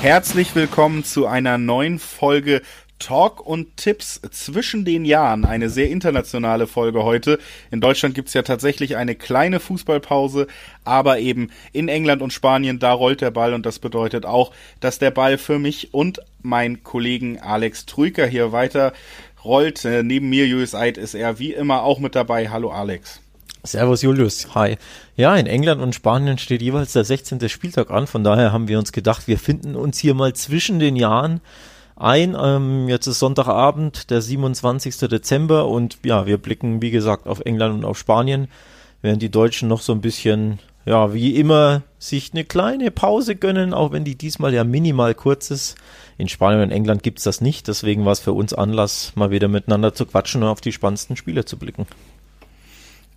Herzlich willkommen zu einer neuen Folge Talk und Tipps zwischen den Jahren. Eine sehr internationale Folge heute. In Deutschland gibt's ja tatsächlich eine kleine Fußballpause, aber eben in England und Spanien, da rollt der Ball und das bedeutet auch, dass der Ball für mich und mein Kollegen Alex Trüker hier weiter rollt. Äh, neben mir, Julius Eid, ist er wie immer auch mit dabei. Hallo Alex. Servus Julius, hi. Ja, in England und Spanien steht jeweils der 16. Spieltag an, von daher haben wir uns gedacht, wir finden uns hier mal zwischen den Jahren ein. Ähm, jetzt ist Sonntagabend, der 27. Dezember und ja, wir blicken wie gesagt auf England und auf Spanien, während die Deutschen noch so ein bisschen, ja, wie immer sich eine kleine Pause gönnen, auch wenn die diesmal ja minimal kurz ist. In Spanien und England gibt's das nicht, deswegen war es für uns Anlass, mal wieder miteinander zu quatschen und auf die spannendsten Spiele zu blicken.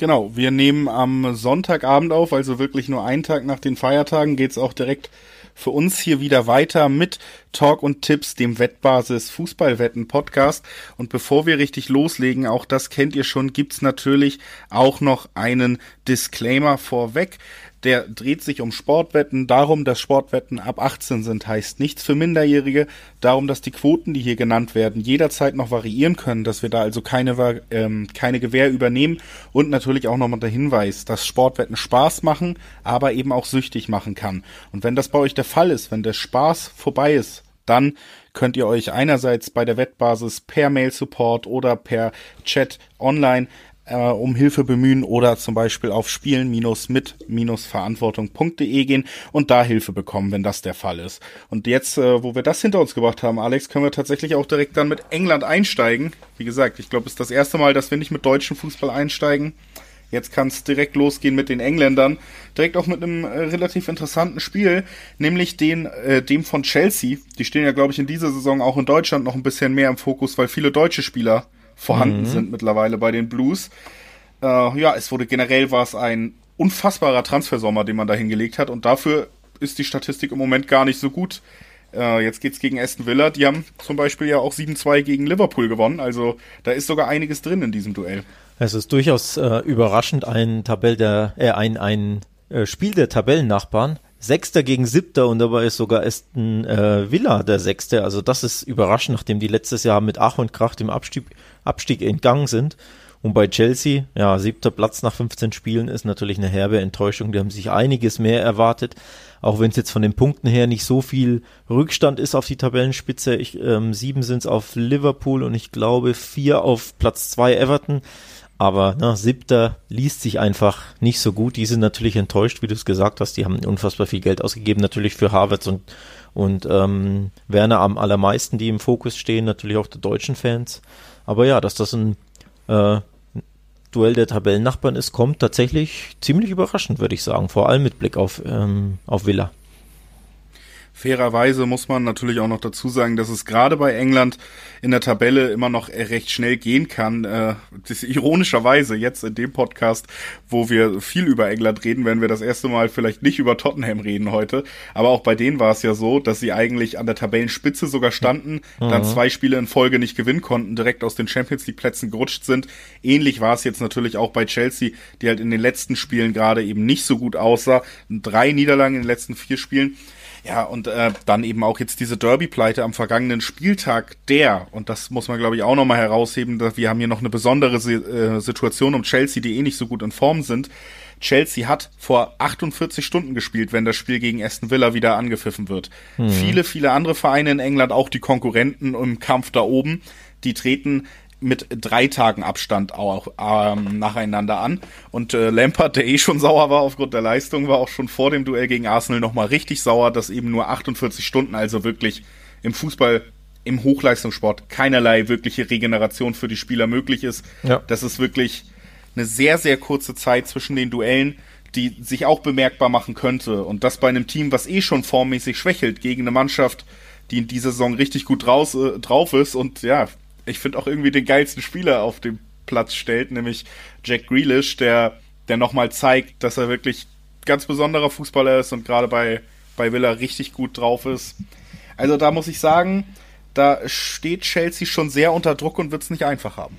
Genau, wir nehmen am Sonntagabend auf, also wirklich nur einen Tag nach den Feiertagen geht's auch direkt für uns hier wieder weiter mit Talk und Tipps, dem Wettbasis Fußballwetten Podcast. Und bevor wir richtig loslegen, auch das kennt ihr schon, gibt's natürlich auch noch einen Disclaimer vorweg der dreht sich um Sportwetten, darum, dass Sportwetten ab 18 sind, heißt nichts für Minderjährige, darum, dass die Quoten, die hier genannt werden, jederzeit noch variieren können, dass wir da also keine, ähm, keine Gewähr übernehmen und natürlich auch nochmal der Hinweis, dass Sportwetten Spaß machen, aber eben auch süchtig machen kann. Und wenn das bei euch der Fall ist, wenn der Spaß vorbei ist, dann könnt ihr euch einerseits bei der Wettbasis per Mail Support oder per Chat online äh, um Hilfe bemühen oder zum Beispiel auf spielen-mit-verantwortung.de gehen und da Hilfe bekommen, wenn das der Fall ist. Und jetzt, äh, wo wir das hinter uns gebracht haben, Alex, können wir tatsächlich auch direkt dann mit England einsteigen. Wie gesagt, ich glaube, es ist das erste Mal, dass wir nicht mit deutschem Fußball einsteigen. Jetzt kann es direkt losgehen mit den Engländern. Direkt auch mit einem äh, relativ interessanten Spiel, nämlich den, äh, dem von Chelsea. Die stehen ja, glaube ich, in dieser Saison auch in Deutschland noch ein bisschen mehr im Fokus, weil viele deutsche Spieler vorhanden mhm. sind mittlerweile bei den Blues. Äh, ja, es wurde generell war es ein unfassbarer Transfersommer, den man da hingelegt hat und dafür ist die Statistik im Moment gar nicht so gut. Äh, jetzt geht's gegen Aston Villa. Die haben zum Beispiel ja auch 7-2 gegen Liverpool gewonnen. Also da ist sogar einiges drin in diesem Duell. Es ist durchaus äh, überraschend ein Tabell der, äh, ein, ein äh, Spiel der Tabellennachbarn. Sechster gegen Siebter und dabei ist sogar Aston äh, Villa der Sechste. Also das ist überraschend, nachdem die letztes Jahr mit Ach und Krach dem Abstieg, Abstieg entgangen sind. Und bei Chelsea, ja, siebter Platz nach 15 Spielen ist natürlich eine herbe Enttäuschung. Die haben sich einiges mehr erwartet, auch wenn es jetzt von den Punkten her nicht so viel Rückstand ist auf die Tabellenspitze. Ich, ähm, sieben sind es auf Liverpool und ich glaube vier auf Platz zwei Everton. Aber na, siebter liest sich einfach nicht so gut. Die sind natürlich enttäuscht, wie du es gesagt hast. Die haben unfassbar viel Geld ausgegeben, natürlich für Harvards und, und ähm, Werner am allermeisten, die im Fokus stehen, natürlich auch der deutschen Fans. Aber ja, dass das ein äh, Duell der Tabellennachbarn ist, kommt tatsächlich ziemlich überraschend, würde ich sagen. Vor allem mit Blick auf, ähm, auf Villa. Fairerweise muss man natürlich auch noch dazu sagen, dass es gerade bei England in der Tabelle immer noch recht schnell gehen kann. Äh, das ironischerweise jetzt in dem Podcast, wo wir viel über England reden, werden wir das erste Mal vielleicht nicht über Tottenham reden heute. Aber auch bei denen war es ja so, dass sie eigentlich an der Tabellenspitze sogar standen, mhm. dann zwei Spiele in Folge nicht gewinnen konnten, direkt aus den Champions League Plätzen gerutscht sind. Ähnlich war es jetzt natürlich auch bei Chelsea, die halt in den letzten Spielen gerade eben nicht so gut aussah. Drei Niederlagen in den letzten vier Spielen. Ja, und äh, dann eben auch jetzt diese Derby-Pleite am vergangenen Spieltag, der, und das muss man glaube ich auch nochmal herausheben, dass wir haben hier noch eine besondere äh, Situation um Chelsea, die eh nicht so gut in Form sind. Chelsea hat vor 48 Stunden gespielt, wenn das Spiel gegen Aston Villa wieder angepfiffen wird. Mhm. Viele, viele andere Vereine in England, auch die Konkurrenten im Kampf da oben, die treten mit drei Tagen Abstand auch ähm, nacheinander an. Und äh, Lampard, der eh schon sauer war aufgrund der Leistung, war auch schon vor dem Duell gegen Arsenal nochmal richtig sauer, dass eben nur 48 Stunden, also wirklich im Fußball, im Hochleistungssport keinerlei wirkliche Regeneration für die Spieler möglich ist. Ja. Das ist wirklich eine sehr, sehr kurze Zeit zwischen den Duellen, die sich auch bemerkbar machen könnte. Und das bei einem Team, was eh schon formmäßig schwächelt, gegen eine Mannschaft, die in dieser Saison richtig gut draus, äh, drauf ist und ja, ich finde auch irgendwie den geilsten Spieler auf dem Platz stellt, nämlich Jack Grealish, der, der nochmal zeigt, dass er wirklich ganz besonderer Fußballer ist und gerade bei, bei Villa richtig gut drauf ist. Also da muss ich sagen, da steht Chelsea schon sehr unter Druck und wird es nicht einfach haben.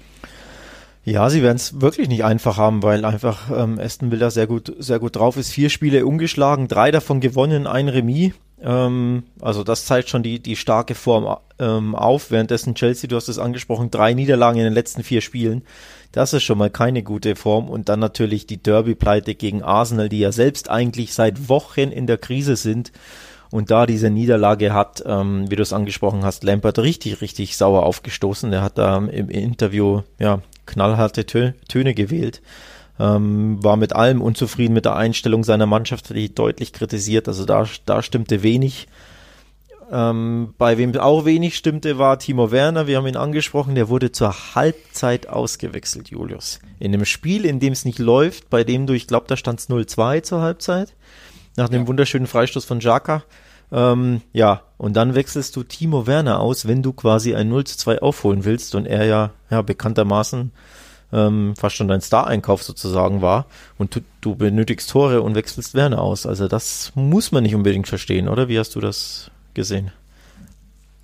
Ja, sie werden es wirklich nicht einfach haben, weil einfach ähm, Aston Villa sehr gut, sehr gut drauf ist. Vier Spiele ungeschlagen, drei davon gewonnen, ein Remis. Ähm, also das zeigt schon die, die starke Form ähm, auf. Währenddessen Chelsea, du hast es angesprochen, drei Niederlagen in den letzten vier Spielen. Das ist schon mal keine gute Form. Und dann natürlich die Derby-Pleite gegen Arsenal, die ja selbst eigentlich seit Wochen in der Krise sind. Und da diese Niederlage hat, ähm, wie du es angesprochen hast, Lampert richtig, richtig sauer aufgestoßen. Der hat da im Interview ja knallharte Tö Töne gewählt. Ähm, war mit allem unzufrieden mit der Einstellung seiner Mannschaft, hat die deutlich kritisiert. Also da, da stimmte wenig. Ähm, bei wem auch wenig stimmte, war Timo Werner. Wir haben ihn angesprochen. Der wurde zur Halbzeit ausgewechselt, Julius. In einem Spiel, in dem es nicht läuft, bei dem du, ich glaube, da stand es 0-2 zur Halbzeit. Nach dem ja. wunderschönen Freistoß von Jaka. Ähm, ja, und dann wechselst du Timo Werner aus, wenn du quasi ein 0 2 aufholen willst und er ja, ja bekanntermaßen ähm, fast schon dein Star-Einkauf sozusagen war und du, du benötigst Tore und wechselst Werner aus. Also das muss man nicht unbedingt verstehen, oder? Wie hast du das gesehen?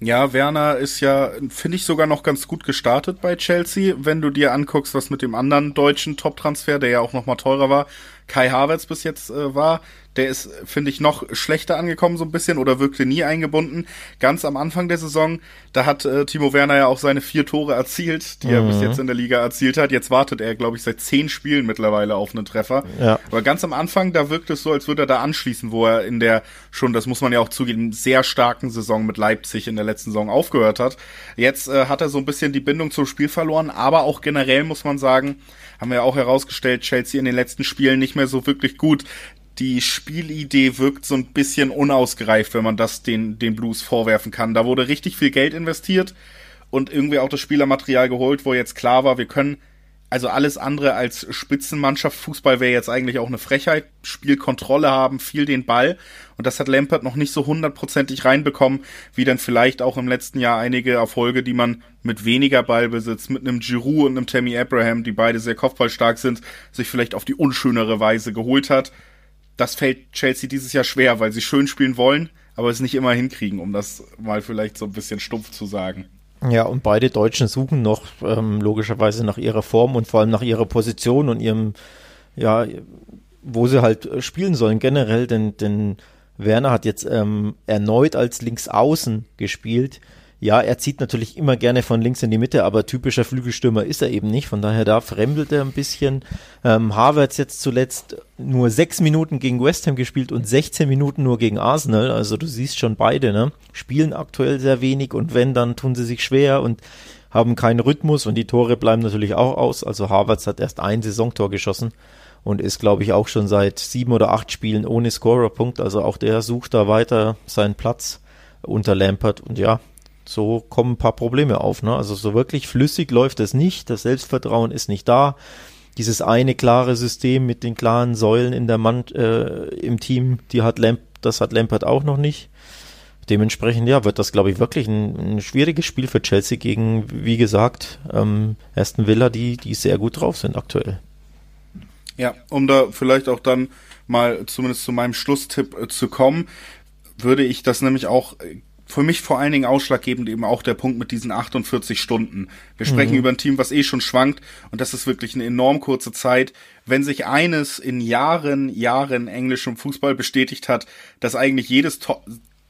Ja, Werner ist ja, finde ich, sogar noch ganz gut gestartet bei Chelsea, wenn du dir anguckst, was mit dem anderen deutschen Top-Transfer, der ja auch nochmal teurer war, Kai Havertz bis jetzt äh, war. Der ist, finde ich, noch schlechter angekommen so ein bisschen oder wirkte nie eingebunden. Ganz am Anfang der Saison, da hat äh, Timo Werner ja auch seine vier Tore erzielt, die mhm. er bis mhm. jetzt in der Liga erzielt hat. Jetzt wartet er, glaube ich, seit zehn Spielen mittlerweile auf einen Treffer. Ja. Aber ganz am Anfang, da wirkt es so, als würde er da anschließen, wo er in der schon, das muss man ja auch zugeben, sehr starken Saison mit Leipzig in der letzten Saison aufgehört hat. Jetzt äh, hat er so ein bisschen die Bindung zum Spiel verloren, aber auch generell muss man sagen, haben wir auch herausgestellt, Chelsea in den letzten Spielen nicht mehr so wirklich gut. Die Spielidee wirkt so ein bisschen unausgereift, wenn man das den, den Blues vorwerfen kann. Da wurde richtig viel Geld investiert und irgendwie auch das Spielermaterial geholt, wo jetzt klar war, wir können also alles andere als Spitzenmannschaft. Fußball wäre jetzt eigentlich auch eine Frechheit. Spielkontrolle haben, viel den Ball. Und das hat Lampert noch nicht so hundertprozentig reinbekommen, wie dann vielleicht auch im letzten Jahr einige Erfolge, die man mit weniger Ballbesitz, mit einem Giroud und einem Tammy Abraham, die beide sehr kopfballstark sind, sich vielleicht auf die unschönere Weise geholt hat. Das fällt Chelsea dieses Jahr schwer, weil sie schön spielen wollen, aber es nicht immer hinkriegen, um das mal vielleicht so ein bisschen stumpf zu sagen. Ja, und beide Deutschen suchen noch ähm, logischerweise nach ihrer Form und vor allem nach ihrer Position und ihrem, ja, wo sie halt äh, spielen sollen generell, denn, denn Werner hat jetzt ähm, erneut als Linksaußen gespielt ja, er zieht natürlich immer gerne von links in die Mitte, aber typischer Flügelstürmer ist er eben nicht. Von daher da fremdelt er ein bisschen. Ähm, Havertz jetzt zuletzt nur sechs Minuten gegen West Ham gespielt und 16 Minuten nur gegen Arsenal. Also du siehst schon beide, ne? Spielen aktuell sehr wenig und wenn, dann tun sie sich schwer und haben keinen Rhythmus und die Tore bleiben natürlich auch aus. Also Havertz hat erst ein Saisontor geschossen und ist, glaube ich, auch schon seit sieben oder acht Spielen ohne Scorerpunkt. Also auch der sucht da weiter seinen Platz unter Lampert und ja, so kommen ein paar Probleme auf. Ne? Also so wirklich flüssig läuft es nicht, das Selbstvertrauen ist nicht da. Dieses eine klare System mit den klaren Säulen in der Mann, äh, im Team, die hat Lamp, das hat Lampert auch noch nicht. Dementsprechend, ja, wird das, glaube ich, wirklich ein, ein, schwieriges Spiel für Chelsea gegen, wie gesagt, ähm, Aston Villa, die, die sehr gut drauf sind aktuell. Ja, um da vielleicht auch dann mal zumindest zu meinem Schlusstipp äh, zu kommen, würde ich das nämlich auch für mich vor allen Dingen ausschlaggebend eben auch der Punkt mit diesen 48 Stunden. Wir sprechen mhm. über ein Team, was eh schon schwankt und das ist wirklich eine enorm kurze Zeit. Wenn sich eines in Jahren, Jahren englischem Fußball bestätigt hat, dass eigentlich jedes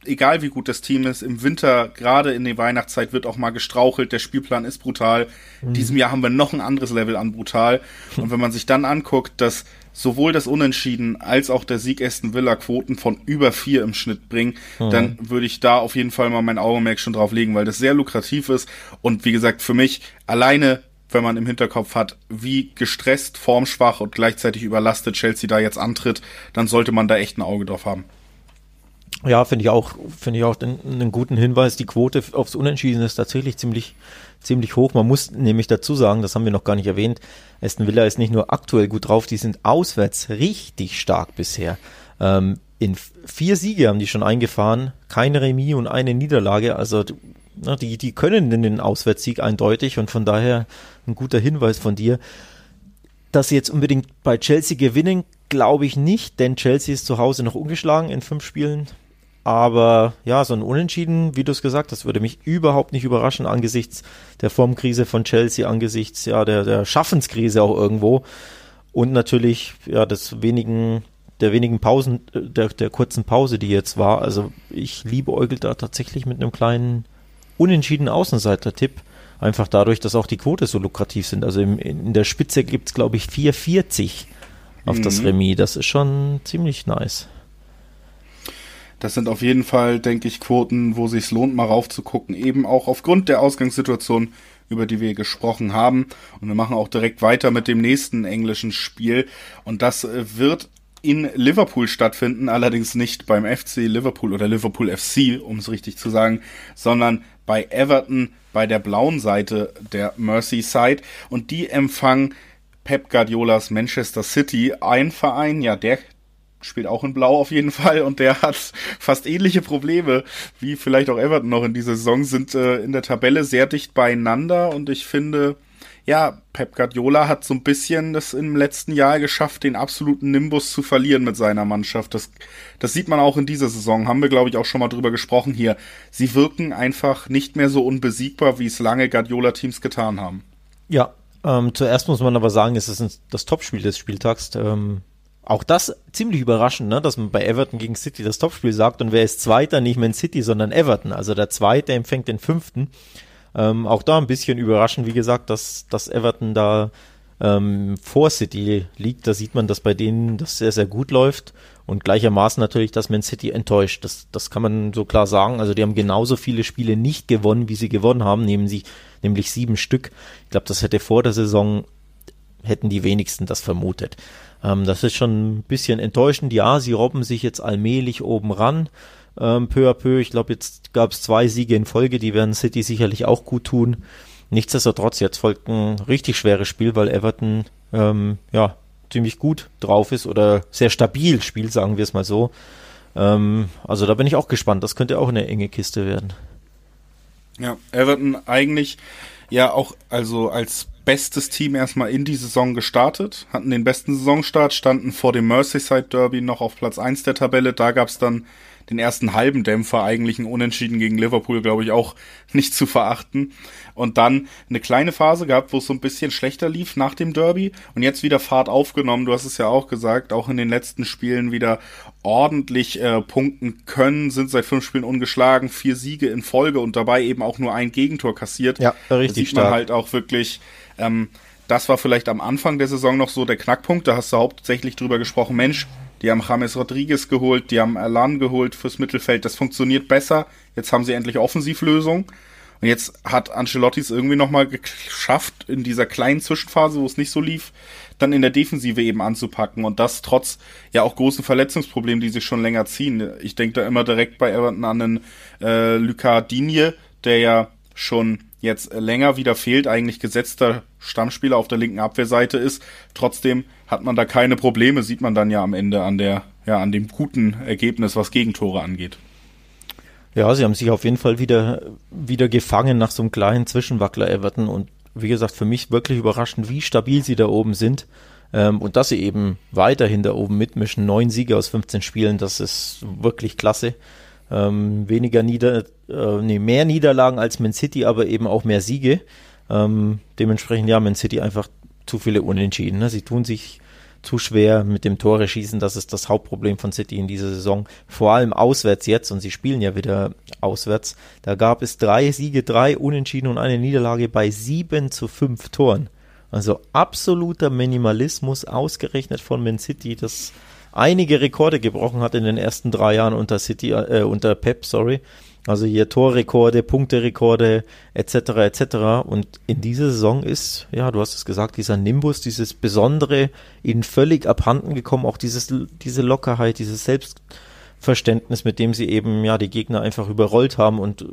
egal wie gut das Team ist, im Winter, gerade in der Weihnachtszeit, wird auch mal gestrauchelt. Der Spielplan ist brutal. Mhm. Diesem Jahr haben wir noch ein anderes Level an brutal. Und wenn man sich dann anguckt, dass sowohl das Unentschieden als auch der Sieg Aston Villa Quoten von über vier im Schnitt bringen, mhm. dann würde ich da auf jeden Fall mal mein Augenmerk schon drauf legen, weil das sehr lukrativ ist. Und wie gesagt, für mich alleine wenn man im Hinterkopf hat, wie gestresst, formschwach und gleichzeitig überlastet Chelsea da jetzt antritt, dann sollte man da echt ein Auge drauf haben. Ja, finde ich auch, finde ich auch einen guten Hinweis. Die Quote aufs Unentschieden ist tatsächlich ziemlich, ziemlich hoch. Man muss nämlich dazu sagen, das haben wir noch gar nicht erwähnt. Aston Villa ist nicht nur aktuell gut drauf, die sind auswärts richtig stark bisher. Ähm, in vier Siege haben die schon eingefahren, keine Remis und eine Niederlage. Also na, die, die können den Auswärtssieg eindeutig und von daher ein guter Hinweis von dir. Dass sie jetzt unbedingt bei Chelsea gewinnen, glaube ich nicht, denn Chelsea ist zu Hause noch ungeschlagen in fünf Spielen. Aber ja, so ein Unentschieden, wie du es gesagt hast, würde mich überhaupt nicht überraschen angesichts der Formkrise von Chelsea, angesichts ja der, der Schaffenskrise auch irgendwo und natürlich ja des wenigen der wenigen Pausen, äh, der, der kurzen Pause, die jetzt war. Also ich liebe Eugel da tatsächlich mit einem kleinen unentschiedenen Außenseiter-Tipp. Einfach dadurch, dass auch die Quote so lukrativ sind. Also im, in der Spitze gibt es, glaube ich, 4,40 auf mhm. das Remis. Das ist schon ziemlich nice. Das sind auf jeden Fall, denke ich, Quoten, wo sich lohnt, mal raufzugucken. Eben auch aufgrund der Ausgangssituation, über die wir gesprochen haben. Und wir machen auch direkt weiter mit dem nächsten englischen Spiel. Und das äh, wird in Liverpool stattfinden, allerdings nicht beim FC Liverpool oder Liverpool FC, um es richtig zu sagen, sondern bei Everton bei der blauen Seite der Merseyside und die empfangen Pep Guardiolas Manchester City, ein Verein, ja, der spielt auch in Blau auf jeden Fall und der hat fast ähnliche Probleme wie vielleicht auch Everton noch in dieser Saison, sind äh, in der Tabelle sehr dicht beieinander und ich finde, ja, Pep Guardiola hat so ein bisschen das im letzten Jahr geschafft, den absoluten Nimbus zu verlieren mit seiner Mannschaft. Das, das sieht man auch in dieser Saison. Haben wir, glaube ich, auch schon mal drüber gesprochen hier. Sie wirken einfach nicht mehr so unbesiegbar, wie es lange Guardiola-Teams getan haben. Ja, ähm, zuerst muss man aber sagen, es ist das Topspiel des Spieltags. Ähm, auch das ziemlich überraschend, ne, dass man bei Everton gegen City das Topspiel sagt und wer ist Zweiter, nicht Man City, sondern Everton. Also der Zweite empfängt den Fünften. Ähm, auch da ein bisschen überraschend, wie gesagt, dass, dass Everton da ähm, vor City liegt. Da sieht man, dass bei denen das sehr, sehr gut läuft. Und gleichermaßen natürlich, dass Man City enttäuscht. Das, das kann man so klar sagen. Also die haben genauso viele Spiele nicht gewonnen, wie sie gewonnen haben, nehmen sie nämlich sieben Stück. Ich glaube, das hätte vor der Saison, hätten die wenigsten das vermutet. Ähm, das ist schon ein bisschen enttäuschend. Ja, sie robben sich jetzt allmählich oben ran ähm, peu à peu. Ich glaube, jetzt gab es zwei Siege in Folge, die werden City sicherlich auch gut tun. Nichtsdestotrotz, jetzt folgt ein richtig schweres Spiel, weil Everton ähm, ja ziemlich gut drauf ist oder sehr stabil spielt, sagen wir es mal so. Ähm, also da bin ich auch gespannt. Das könnte auch eine enge Kiste werden. Ja, Everton eigentlich ja auch also als bestes Team erstmal in die Saison gestartet, hatten den besten Saisonstart, standen vor dem Merseyside Derby noch auf Platz 1 der Tabelle. Da gab es dann den ersten halben Dämpfer eigentlich ein Unentschieden gegen Liverpool, glaube ich, auch nicht zu verachten. Und dann eine kleine Phase gehabt, wo es so ein bisschen schlechter lief nach dem Derby und jetzt wieder Fahrt aufgenommen. Du hast es ja auch gesagt, auch in den letzten Spielen wieder ordentlich äh, punkten können, sind seit fünf Spielen ungeschlagen, vier Siege in Folge und dabei eben auch nur ein Gegentor kassiert. Ja, richtig da sieht man halt auch wirklich, ähm, das war vielleicht am Anfang der Saison noch so der Knackpunkt. Da hast du hauptsächlich drüber gesprochen, Mensch, die haben James Rodriguez geholt, die haben Alan geholt fürs Mittelfeld. Das funktioniert besser. Jetzt haben sie endlich Offensivlösung. Und jetzt hat Ancelotti es irgendwie nochmal geschafft, in dieser kleinen Zwischenphase, wo es nicht so lief, dann in der Defensive eben anzupacken. Und das trotz ja auch großen Verletzungsproblemen, die sich schon länger ziehen. Ich denke da immer direkt bei Everton an den äh, Lucas Digne, der ja schon jetzt länger wieder fehlt, eigentlich gesetzter Stammspieler auf der linken Abwehrseite ist. Trotzdem hat man da keine Probleme, sieht man dann ja am Ende an der, ja, an dem guten Ergebnis, was Gegentore angeht. Ja, sie haben sich auf jeden Fall wieder, wieder gefangen nach so einem kleinen Zwischenwackler Everton und wie gesagt, für mich wirklich überraschend, wie stabil sie da oben sind. Ähm, und dass sie eben weiterhin da oben mitmischen. Neun Siege aus 15 Spielen, das ist wirklich klasse. Ähm, weniger Nieder, äh, nee, mehr Niederlagen als Man City, aber eben auch mehr Siege. Ähm, dementsprechend ja, Man City einfach zu viele Unentschieden. Ne? Sie tun sich zu schwer mit dem Tore schießen. Das ist das Hauptproblem von City in dieser Saison. Vor allem auswärts jetzt und sie spielen ja wieder auswärts. Da gab es drei Siege, drei Unentschieden und eine Niederlage bei sieben zu fünf Toren. Also absoluter Minimalismus ausgerechnet von Man City, das einige Rekorde gebrochen hat in den ersten drei Jahren unter City, äh, unter Pep, sorry. Also hier Torrekorde, Punkterekorde etc. etc. Und in dieser Saison ist, ja, du hast es gesagt, dieser Nimbus, dieses Besondere ihnen völlig abhanden gekommen, auch dieses, diese Lockerheit, dieses Selbstverständnis, mit dem sie eben ja die Gegner einfach überrollt haben und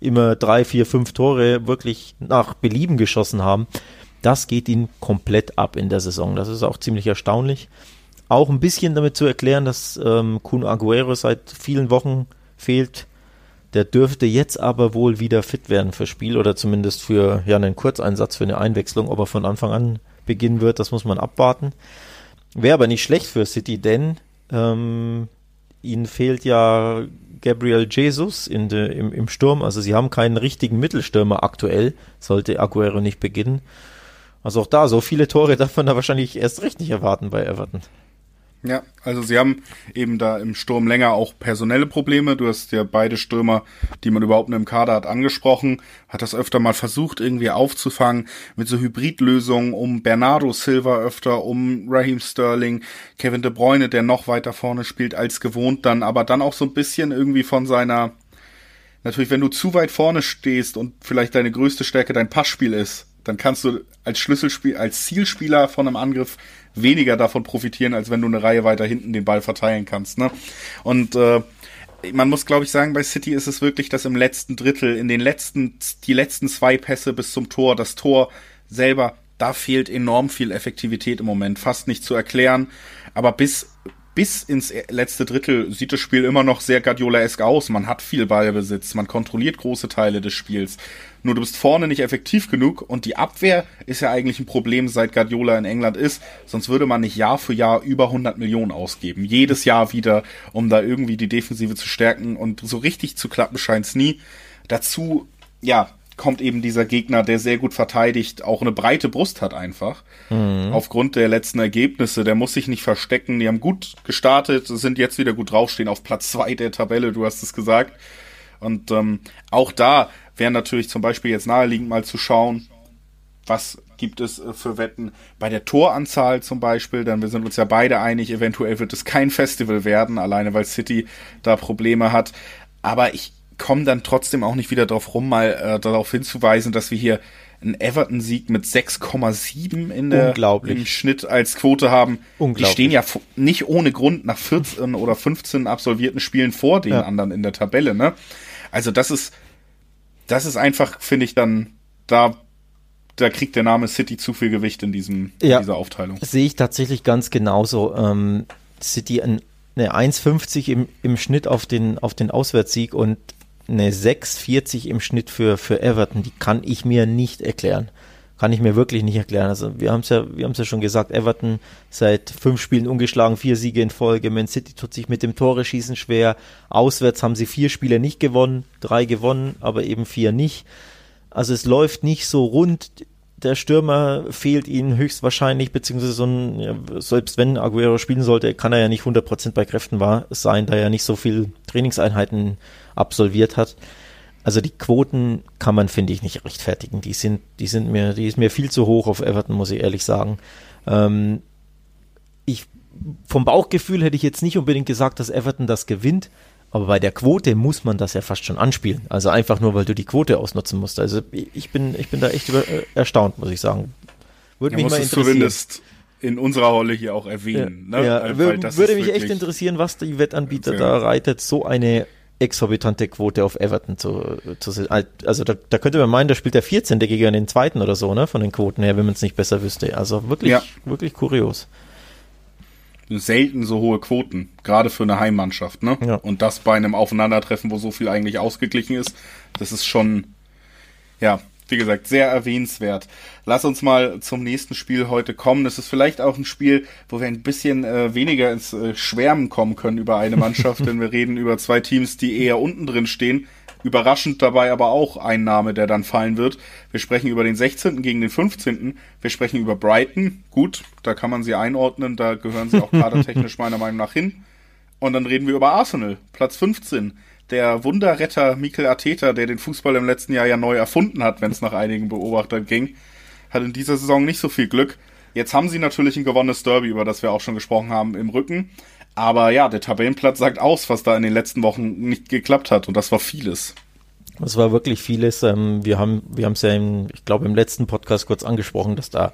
immer drei, vier, fünf Tore wirklich nach Belieben geschossen haben. Das geht ihnen komplett ab in der Saison. Das ist auch ziemlich erstaunlich. Auch ein bisschen damit zu erklären, dass ähm, Kuno Aguero seit vielen Wochen fehlt der dürfte jetzt aber wohl wieder fit werden für Spiel oder zumindest für ja, einen Kurzeinsatz, für eine Einwechslung. Ob er von Anfang an beginnen wird, das muss man abwarten. Wäre aber nicht schlecht für City, denn ähm, ihnen fehlt ja Gabriel Jesus in de, im, im Sturm. Also sie haben keinen richtigen Mittelstürmer aktuell, sollte Aguero nicht beginnen. Also auch da, so viele Tore darf man da wahrscheinlich erst recht nicht erwarten bei Everton. Ja, also sie haben eben da im Sturm länger auch personelle Probleme. Du hast ja beide Stürmer, die man überhaupt im Kader hat, angesprochen. Hat das öfter mal versucht, irgendwie aufzufangen mit so Hybridlösungen um Bernardo Silva öfter, um Raheem Sterling, Kevin De Bruyne, der noch weiter vorne spielt als gewohnt dann, aber dann auch so ein bisschen irgendwie von seiner, natürlich, wenn du zu weit vorne stehst und vielleicht deine größte Stärke dein Passspiel ist, dann kannst du als Schlüsselspiel, als Zielspieler von einem Angriff weniger davon profitieren, als wenn du eine Reihe weiter hinten den Ball verteilen kannst. Ne? Und äh, man muss, glaube ich, sagen, bei City ist es wirklich, dass im letzten Drittel, in den letzten, die letzten zwei Pässe bis zum Tor, das Tor selber, da fehlt enorm viel Effektivität im Moment, fast nicht zu erklären. Aber bis bis ins letzte Drittel sieht das Spiel immer noch sehr Guardiola-esk aus. Man hat viel Ballbesitz, man kontrolliert große Teile des Spiels. Nur du bist vorne nicht effektiv genug und die Abwehr ist ja eigentlich ein Problem, seit Guardiola in England ist. Sonst würde man nicht Jahr für Jahr über 100 Millionen ausgeben. Jedes Jahr wieder, um da irgendwie die Defensive zu stärken und so richtig zu klappen scheint's nie. Dazu, ja, kommt eben dieser Gegner, der sehr gut verteidigt, auch eine breite Brust hat einfach. Mhm. Aufgrund der letzten Ergebnisse, der muss sich nicht verstecken. Die haben gut gestartet, sind jetzt wieder gut draufstehen auf Platz zwei der Tabelle, du hast es gesagt. Und ähm, auch da wäre natürlich zum Beispiel jetzt naheliegend mal zu schauen, was gibt es äh, für Wetten bei der Toranzahl zum Beispiel, denn wir sind uns ja beide einig, eventuell wird es kein Festival werden, alleine weil City da Probleme hat. Aber ich, kommen dann trotzdem auch nicht wieder drauf rum, mal äh, darauf hinzuweisen, dass wir hier einen Everton-Sieg mit 6,7 in der im Schnitt als Quote haben. Die stehen ja nicht ohne Grund nach 14 oder 15 absolvierten Spielen vor den ja. anderen in der Tabelle, ne? Also das ist, das ist einfach, finde ich dann, da, da kriegt der Name City zu viel Gewicht in diesem, ja, in dieser Aufteilung. Sehe ich tatsächlich ganz genauso. Ähm, City ein, eine 1,50 im, im Schnitt auf den, auf den Auswärtssieg und eine 6,40 im Schnitt für, für Everton, die kann ich mir nicht erklären. Kann ich mir wirklich nicht erklären. Also wir haben es ja, wir haben ja schon gesagt, Everton seit fünf Spielen ungeschlagen, vier Siege in Folge. Man City tut sich mit dem Tore schießen schwer. Auswärts haben sie vier Spiele nicht gewonnen, drei gewonnen, aber eben vier nicht. Also es läuft nicht so rund. Der Stürmer fehlt ihnen höchstwahrscheinlich, beziehungsweise so ein, ja, selbst wenn Aguero spielen sollte, kann er ja nicht 100% bei Kräften war, sein, da er nicht so viel Trainingseinheiten absolviert hat. Also die Quoten kann man, finde ich, nicht rechtfertigen. Die sind, die sind mir, die ist mir viel zu hoch auf Everton, muss ich ehrlich sagen. Ähm, ich, vom Bauchgefühl hätte ich jetzt nicht unbedingt gesagt, dass Everton das gewinnt, aber bei der Quote muss man das ja fast schon anspielen. Also einfach nur, weil du die Quote ausnutzen musst. Also ich bin, ich bin da echt über, äh, erstaunt, muss ich sagen. Würde ja, mich mal interessieren. Zumindest in unserer Rolle hier auch erwähnen. Ja, ne? ja würde, würde mich echt interessieren, was die Wettanbieter da reitet, so eine exorbitante Quote auf Everton zu, zu also da, da könnte man meinen, da spielt der 14. gegen den zweiten oder so, ne, von den Quoten her, wenn man es nicht besser wüsste. Also wirklich, ja. wirklich kurios. Selten so hohe Quoten, gerade für eine Heimmannschaft, ne? Ja. Und das bei einem Aufeinandertreffen, wo so viel eigentlich ausgeglichen ist, das ist schon, ja, wie gesagt, sehr erwähnenswert. Lass uns mal zum nächsten Spiel heute kommen. Das ist vielleicht auch ein Spiel, wo wir ein bisschen äh, weniger ins äh, Schwärmen kommen können über eine Mannschaft, denn wir reden über zwei Teams, die eher unten drin stehen. Überraschend dabei aber auch ein Name, der dann fallen wird. Wir sprechen über den 16. gegen den 15. Wir sprechen über Brighton. Gut, da kann man sie einordnen, da gehören sie auch kadertechnisch meiner Meinung nach hin. Und dann reden wir über Arsenal, Platz 15 der Wunderretter Mikel Arteta, der den Fußball im letzten Jahr ja neu erfunden hat, wenn es nach einigen Beobachtern ging, hat in dieser Saison nicht so viel Glück. Jetzt haben sie natürlich ein gewonnenes Derby, über das wir auch schon gesprochen haben, im Rücken. Aber ja, der Tabellenplatz sagt aus, was da in den letzten Wochen nicht geklappt hat. Und das war vieles. Das war wirklich vieles. Ähm, wir haben wir haben es ja, im, ich glaube, im letzten Podcast kurz angesprochen, dass da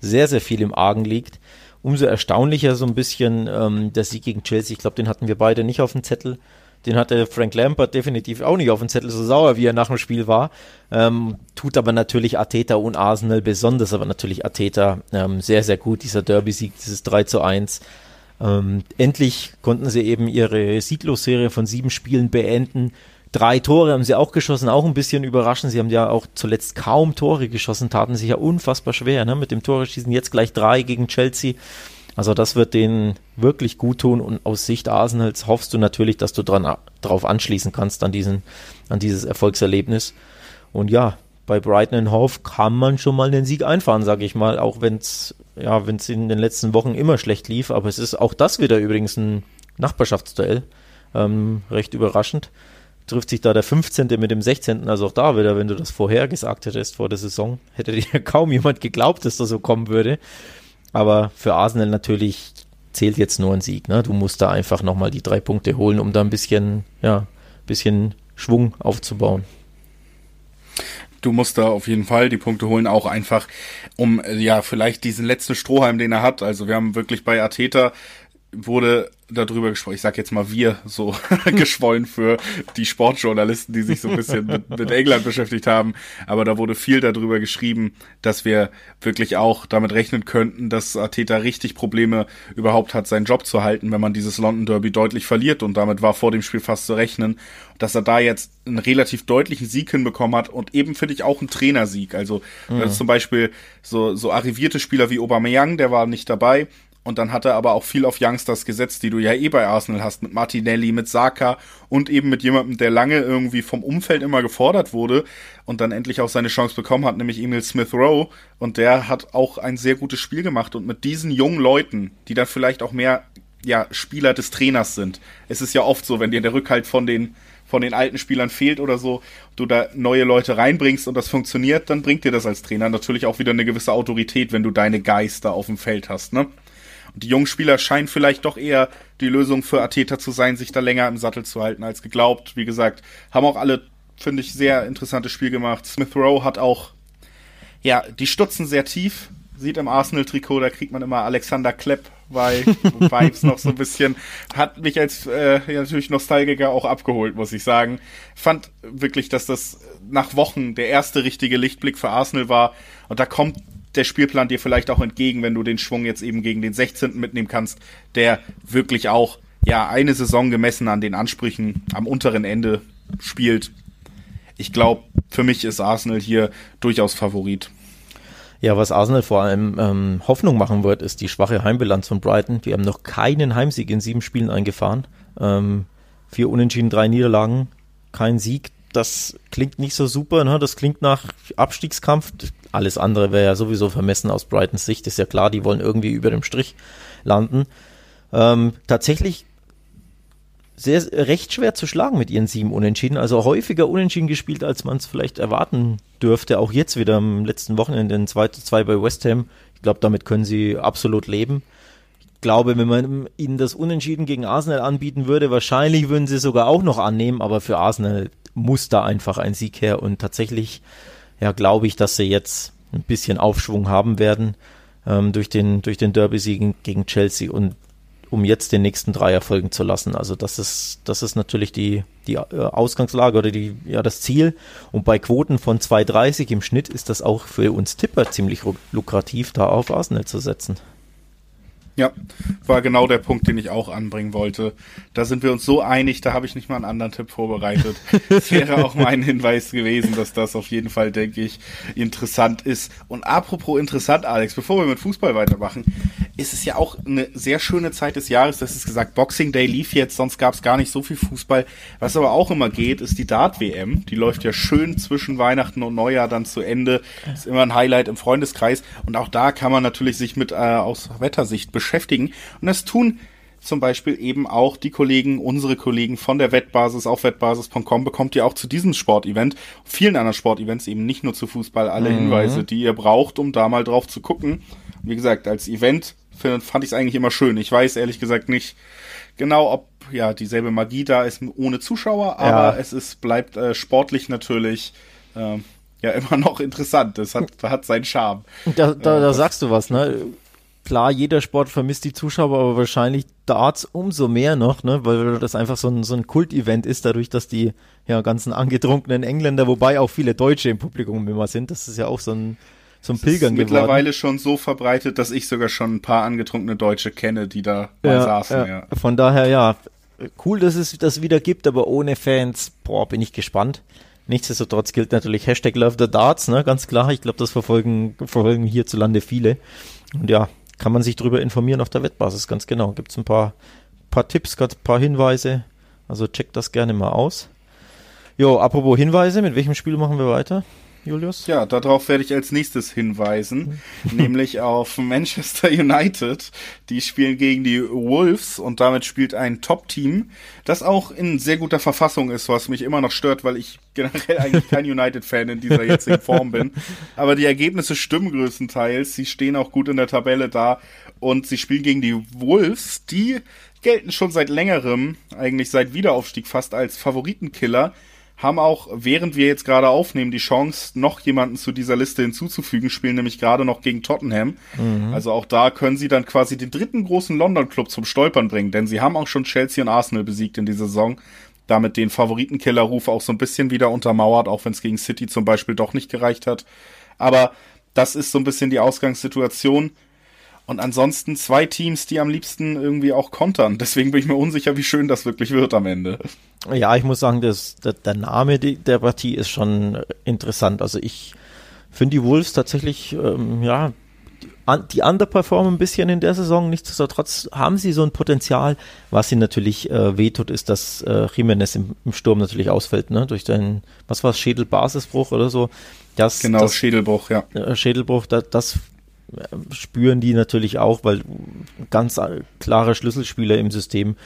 sehr, sehr viel im Argen liegt. Umso erstaunlicher so ein bisschen ähm, der Sieg gegen Chelsea. Ich glaube, den hatten wir beide nicht auf dem Zettel. Den hatte Frank Lampard definitiv auch nicht auf dem Zettel, so sauer wie er nach dem Spiel war. Ähm, tut aber natürlich Ateta und Arsenal besonders, aber natürlich Ateta ähm, sehr, sehr gut. Dieser Derby-Sieg, dieses 3 zu 1. Ähm, endlich konnten sie eben ihre Sieglosserie von sieben Spielen beenden. Drei Tore haben sie auch geschossen, auch ein bisschen überraschend. Sie haben ja auch zuletzt kaum Tore geschossen, taten sich ja unfassbar schwer ne? mit dem Tore schießen. Jetzt gleich drei gegen Chelsea. Also das wird denen wirklich gut tun und aus Sicht Arsenals hoffst du natürlich, dass du dran, drauf anschließen kannst an diesen, an dieses Erfolgserlebnis. Und ja, bei Brighton Hove kann man schon mal den Sieg einfahren, sage ich mal, auch wenn es ja, wenn es in den letzten Wochen immer schlecht lief. Aber es ist auch das wieder übrigens ein Nachbarschaftsduell, ähm, recht überraschend. Trifft sich da der 15. mit dem 16. Also auch da wieder, wenn du das vorher gesagt hättest vor der Saison, hätte dir kaum jemand geglaubt, dass das so kommen würde. Aber für Arsenal natürlich zählt jetzt nur ein Sieg. Ne? Du musst da einfach nochmal die drei Punkte holen, um da ein bisschen, ja, bisschen Schwung aufzubauen du musst da auf jeden Fall die Punkte holen, auch einfach, um ja vielleicht diesen letzten Strohhalm, den er hat. Also wir haben wirklich bei Ateta wurde darüber gesprochen, ich sag jetzt mal wir so geschwollen für die Sportjournalisten, die sich so ein bisschen mit, mit, England beschäftigt haben, aber da wurde viel darüber geschrieben, dass wir wirklich auch damit rechnen könnten, dass Ateta richtig Probleme überhaupt hat, seinen Job zu halten, wenn man dieses London Derby deutlich verliert. Und damit war vor dem Spiel fast zu rechnen, dass er da jetzt einen relativ deutlichen Sieg hinbekommen hat und eben finde ich auch einen Trainersieg, also mhm. zum Beispiel so, so arrivierte Spieler wie Aubameyang, der war nicht dabei, und dann hat er aber auch viel auf Youngsters gesetzt, die du ja eh bei Arsenal hast, mit Martinelli, mit Saka und eben mit jemandem, der lange irgendwie vom Umfeld immer gefordert wurde und dann endlich auch seine Chance bekommen hat, nämlich Emil Smith Rowe. Und der hat auch ein sehr gutes Spiel gemacht. Und mit diesen jungen Leuten, die dann vielleicht auch mehr ja, Spieler des Trainers sind. Es ist ja oft so, wenn dir der Rückhalt von den von den alten Spielern fehlt oder so, du da neue Leute reinbringst und das funktioniert, dann bringt dir das als Trainer natürlich auch wieder eine gewisse Autorität, wenn du deine Geister auf dem Feld hast, ne? Und die jungen Spieler scheinen vielleicht doch eher die Lösung für Ateta zu sein, sich da länger im Sattel zu halten als geglaubt. Wie gesagt, haben auch alle, finde ich, sehr interessantes Spiel gemacht. Smith Rowe hat auch, ja, die stutzen sehr tief. Sieht im Arsenal-Trikot, da kriegt man immer Alexander Klepp bei Vibes noch so ein bisschen. Hat mich als äh, ja, natürlich Nostalgiker auch abgeholt, muss ich sagen. Fand wirklich, dass das nach Wochen der erste richtige Lichtblick für Arsenal war. Und da kommt der Spielplan dir vielleicht auch entgegen, wenn du den Schwung jetzt eben gegen den 16. mitnehmen kannst, der wirklich auch ja eine Saison gemessen an den Ansprüchen am unteren Ende spielt. Ich glaube, für mich ist Arsenal hier durchaus Favorit. Ja, was Arsenal vor allem ähm, Hoffnung machen wird, ist die schwache Heimbilanz von Brighton. Die haben noch keinen Heimsieg in sieben Spielen eingefahren. Ähm, vier Unentschieden, drei Niederlagen, kein Sieg das klingt nicht so super, ne? Das klingt nach Abstiegskampf. Alles andere wäre ja sowieso vermessen aus Brightons Sicht, ist ja klar, die wollen irgendwie über dem Strich landen. Ähm, tatsächlich sehr recht schwer zu schlagen mit ihren sieben Unentschieden. Also häufiger Unentschieden gespielt, als man es vielleicht erwarten dürfte. Auch jetzt wieder am letzten Wochenende in 2 zu 2 bei West Ham. Ich glaube, damit können sie absolut leben. Ich glaube, wenn man ihnen das Unentschieden gegen Arsenal anbieten würde, wahrscheinlich würden sie sogar auch noch annehmen, aber für Arsenal muss da einfach ein Sieg her und tatsächlich, ja, glaube ich, dass sie jetzt ein bisschen Aufschwung haben werden ähm, durch den, durch den Derby-Sieg gegen Chelsea und um jetzt den nächsten Dreier folgen zu lassen. Also das ist, das ist natürlich die, die äh, Ausgangslage oder die, ja, das Ziel. Und bei Quoten von 2,30 im Schnitt ist das auch für uns Tipper ziemlich lukrativ, da auf Arsenal zu setzen. Ja, war genau der Punkt, den ich auch anbringen wollte. Da sind wir uns so einig, da habe ich nicht mal einen anderen Tipp vorbereitet. Es wäre auch mein Hinweis gewesen, dass das auf jeden Fall, denke ich, interessant ist. Und apropos interessant, Alex, bevor wir mit Fußball weitermachen, ist es ja auch eine sehr schöne Zeit des Jahres. Das ist gesagt, Boxing Day lief jetzt, sonst gab es gar nicht so viel Fußball. Was aber auch immer geht, ist die Dart-WM. Die läuft ja schön zwischen Weihnachten und Neujahr dann zu Ende. Ist immer ein Highlight im Freundeskreis. Und auch da kann man natürlich sich mit äh, aus Wettersicht beschäftigen beschäftigen. Und das tun zum Beispiel eben auch die Kollegen, unsere Kollegen von der Wettbasis auf wettbasis.com bekommt ihr auch zu diesem Sportevent, vielen anderen Sportevents eben nicht nur zu Fußball, alle mhm. Hinweise, die ihr braucht, um da mal drauf zu gucken. Wie gesagt, als Event fand, fand ich es eigentlich immer schön. Ich weiß ehrlich gesagt nicht genau, ob ja dieselbe Magie da ist ohne Zuschauer, aber ja. es ist bleibt äh, sportlich natürlich äh, ja immer noch interessant. Das hat, hat seinen Charme. Da, da, da sagst du was, ne? Klar, jeder Sport vermisst die Zuschauer, aber wahrscheinlich Darts umso mehr noch, ne, weil das einfach so ein, so ein Kult-Event ist, dadurch, dass die ja, ganzen angetrunkenen Engländer, wobei auch viele Deutsche im Publikum immer sind, das ist ja auch so ein, so ein Pilgern geworden. mittlerweile schon so verbreitet, dass ich sogar schon ein paar angetrunkene Deutsche kenne, die da mal ja, saßen. Ja. ja. Von daher, ja, cool, dass es das wieder gibt, aber ohne Fans, boah, bin ich gespannt. Nichtsdestotrotz gilt natürlich Hashtag Love the Darts, ne, ganz klar. Ich glaube, das verfolgen, verfolgen hierzulande viele. Und ja, kann man sich darüber informieren auf der Wettbasis, ganz genau. Gibt es ein paar, paar Tipps, ein paar Hinweise. Also checkt das gerne mal aus. Jo, apropos Hinweise, mit welchem Spiel machen wir weiter? Julius? Ja, darauf werde ich als nächstes hinweisen, nämlich auf Manchester United. Die spielen gegen die Wolves und damit spielt ein Top-Team, das auch in sehr guter Verfassung ist, was mich immer noch stört, weil ich generell eigentlich kein United-Fan in dieser jetzigen Form bin. Aber die Ergebnisse stimmen größtenteils. Sie stehen auch gut in der Tabelle da und sie spielen gegen die Wolves, die gelten schon seit längerem, eigentlich seit Wiederaufstieg fast als Favoritenkiller haben auch, während wir jetzt gerade aufnehmen, die Chance, noch jemanden zu dieser Liste hinzuzufügen, spielen nämlich gerade noch gegen Tottenham. Mhm. Also auch da können sie dann quasi den dritten großen London-Club zum Stolpern bringen, denn sie haben auch schon Chelsea und Arsenal besiegt in dieser Saison. Damit den Favoritenkillerruf auch so ein bisschen wieder untermauert, auch wenn es gegen City zum Beispiel doch nicht gereicht hat. Aber das ist so ein bisschen die Ausgangssituation. Und ansonsten zwei Teams, die am liebsten irgendwie auch kontern. Deswegen bin ich mir unsicher, wie schön das wirklich wird am Ende. Ja, ich muss sagen, das, der, der Name der Partie ist schon interessant. Also ich finde die Wolves tatsächlich, ähm, ja, die underperformen ein bisschen in der Saison. Nichtsdestotrotz haben sie so ein Potenzial. Was sie natürlich äh, wehtut, ist, dass äh, Jimenez im, im, Sturm natürlich ausfällt, ne? Durch den, was war es, Schädelbasisbruch oder so. Das, genau, das, Schädelbruch, ja. Äh, Schädelbruch, da, das spüren die natürlich auch, weil ganz klare Schlüsselspieler im System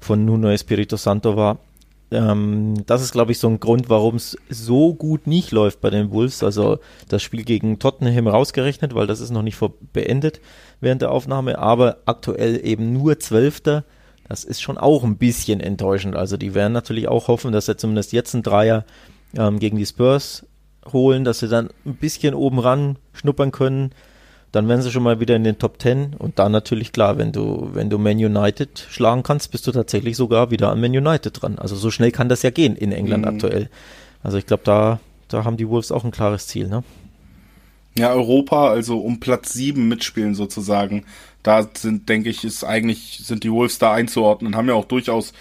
von Nuno Espirito Santo war. Ähm, das ist, glaube ich, so ein Grund, warum es so gut nicht läuft bei den Wolves. Also das Spiel gegen Tottenham rausgerechnet, weil das ist noch nicht beendet während der Aufnahme, aber aktuell eben nur Zwölfter. Das ist schon auch ein bisschen enttäuschend. Also die werden natürlich auch hoffen, dass sie zumindest jetzt ein Dreier ähm, gegen die Spurs holen, dass sie dann ein bisschen oben ran schnuppern können dann wären sie schon mal wieder in den Top 10 und dann natürlich klar, wenn du, wenn du Man United schlagen kannst, bist du tatsächlich sogar wieder an Man United dran. Also so schnell kann das ja gehen in England mhm. aktuell. Also ich glaube, da, da haben die Wolves auch ein klares Ziel, ne? Ja, Europa, also um Platz 7 mitspielen sozusagen. Da sind, denke ich, ist eigentlich, sind die Wolves da einzuordnen, haben ja auch durchaus,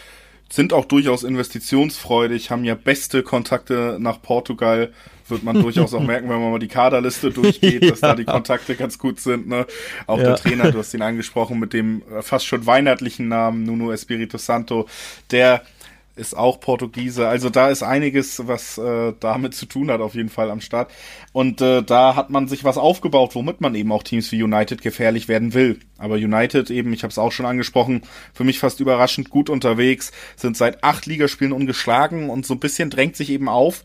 sind auch durchaus investitionsfreudig, haben ja beste Kontakte nach Portugal wird man durchaus auch merken, wenn man mal die Kaderliste durchgeht, dass da die Kontakte ganz gut sind. Ne? Auch ja. der Trainer, du hast ihn angesprochen, mit dem äh, fast schon weihnachtlichen Namen Nuno Espirito Santo, der ist auch Portugiese. Also da ist einiges, was äh, damit zu tun hat, auf jeden Fall am Start. Und äh, da hat man sich was aufgebaut, womit man eben auch Teams wie United gefährlich werden will. Aber United eben, ich habe es auch schon angesprochen, für mich fast überraschend gut unterwegs, sind seit acht Ligaspielen ungeschlagen und so ein bisschen drängt sich eben auf,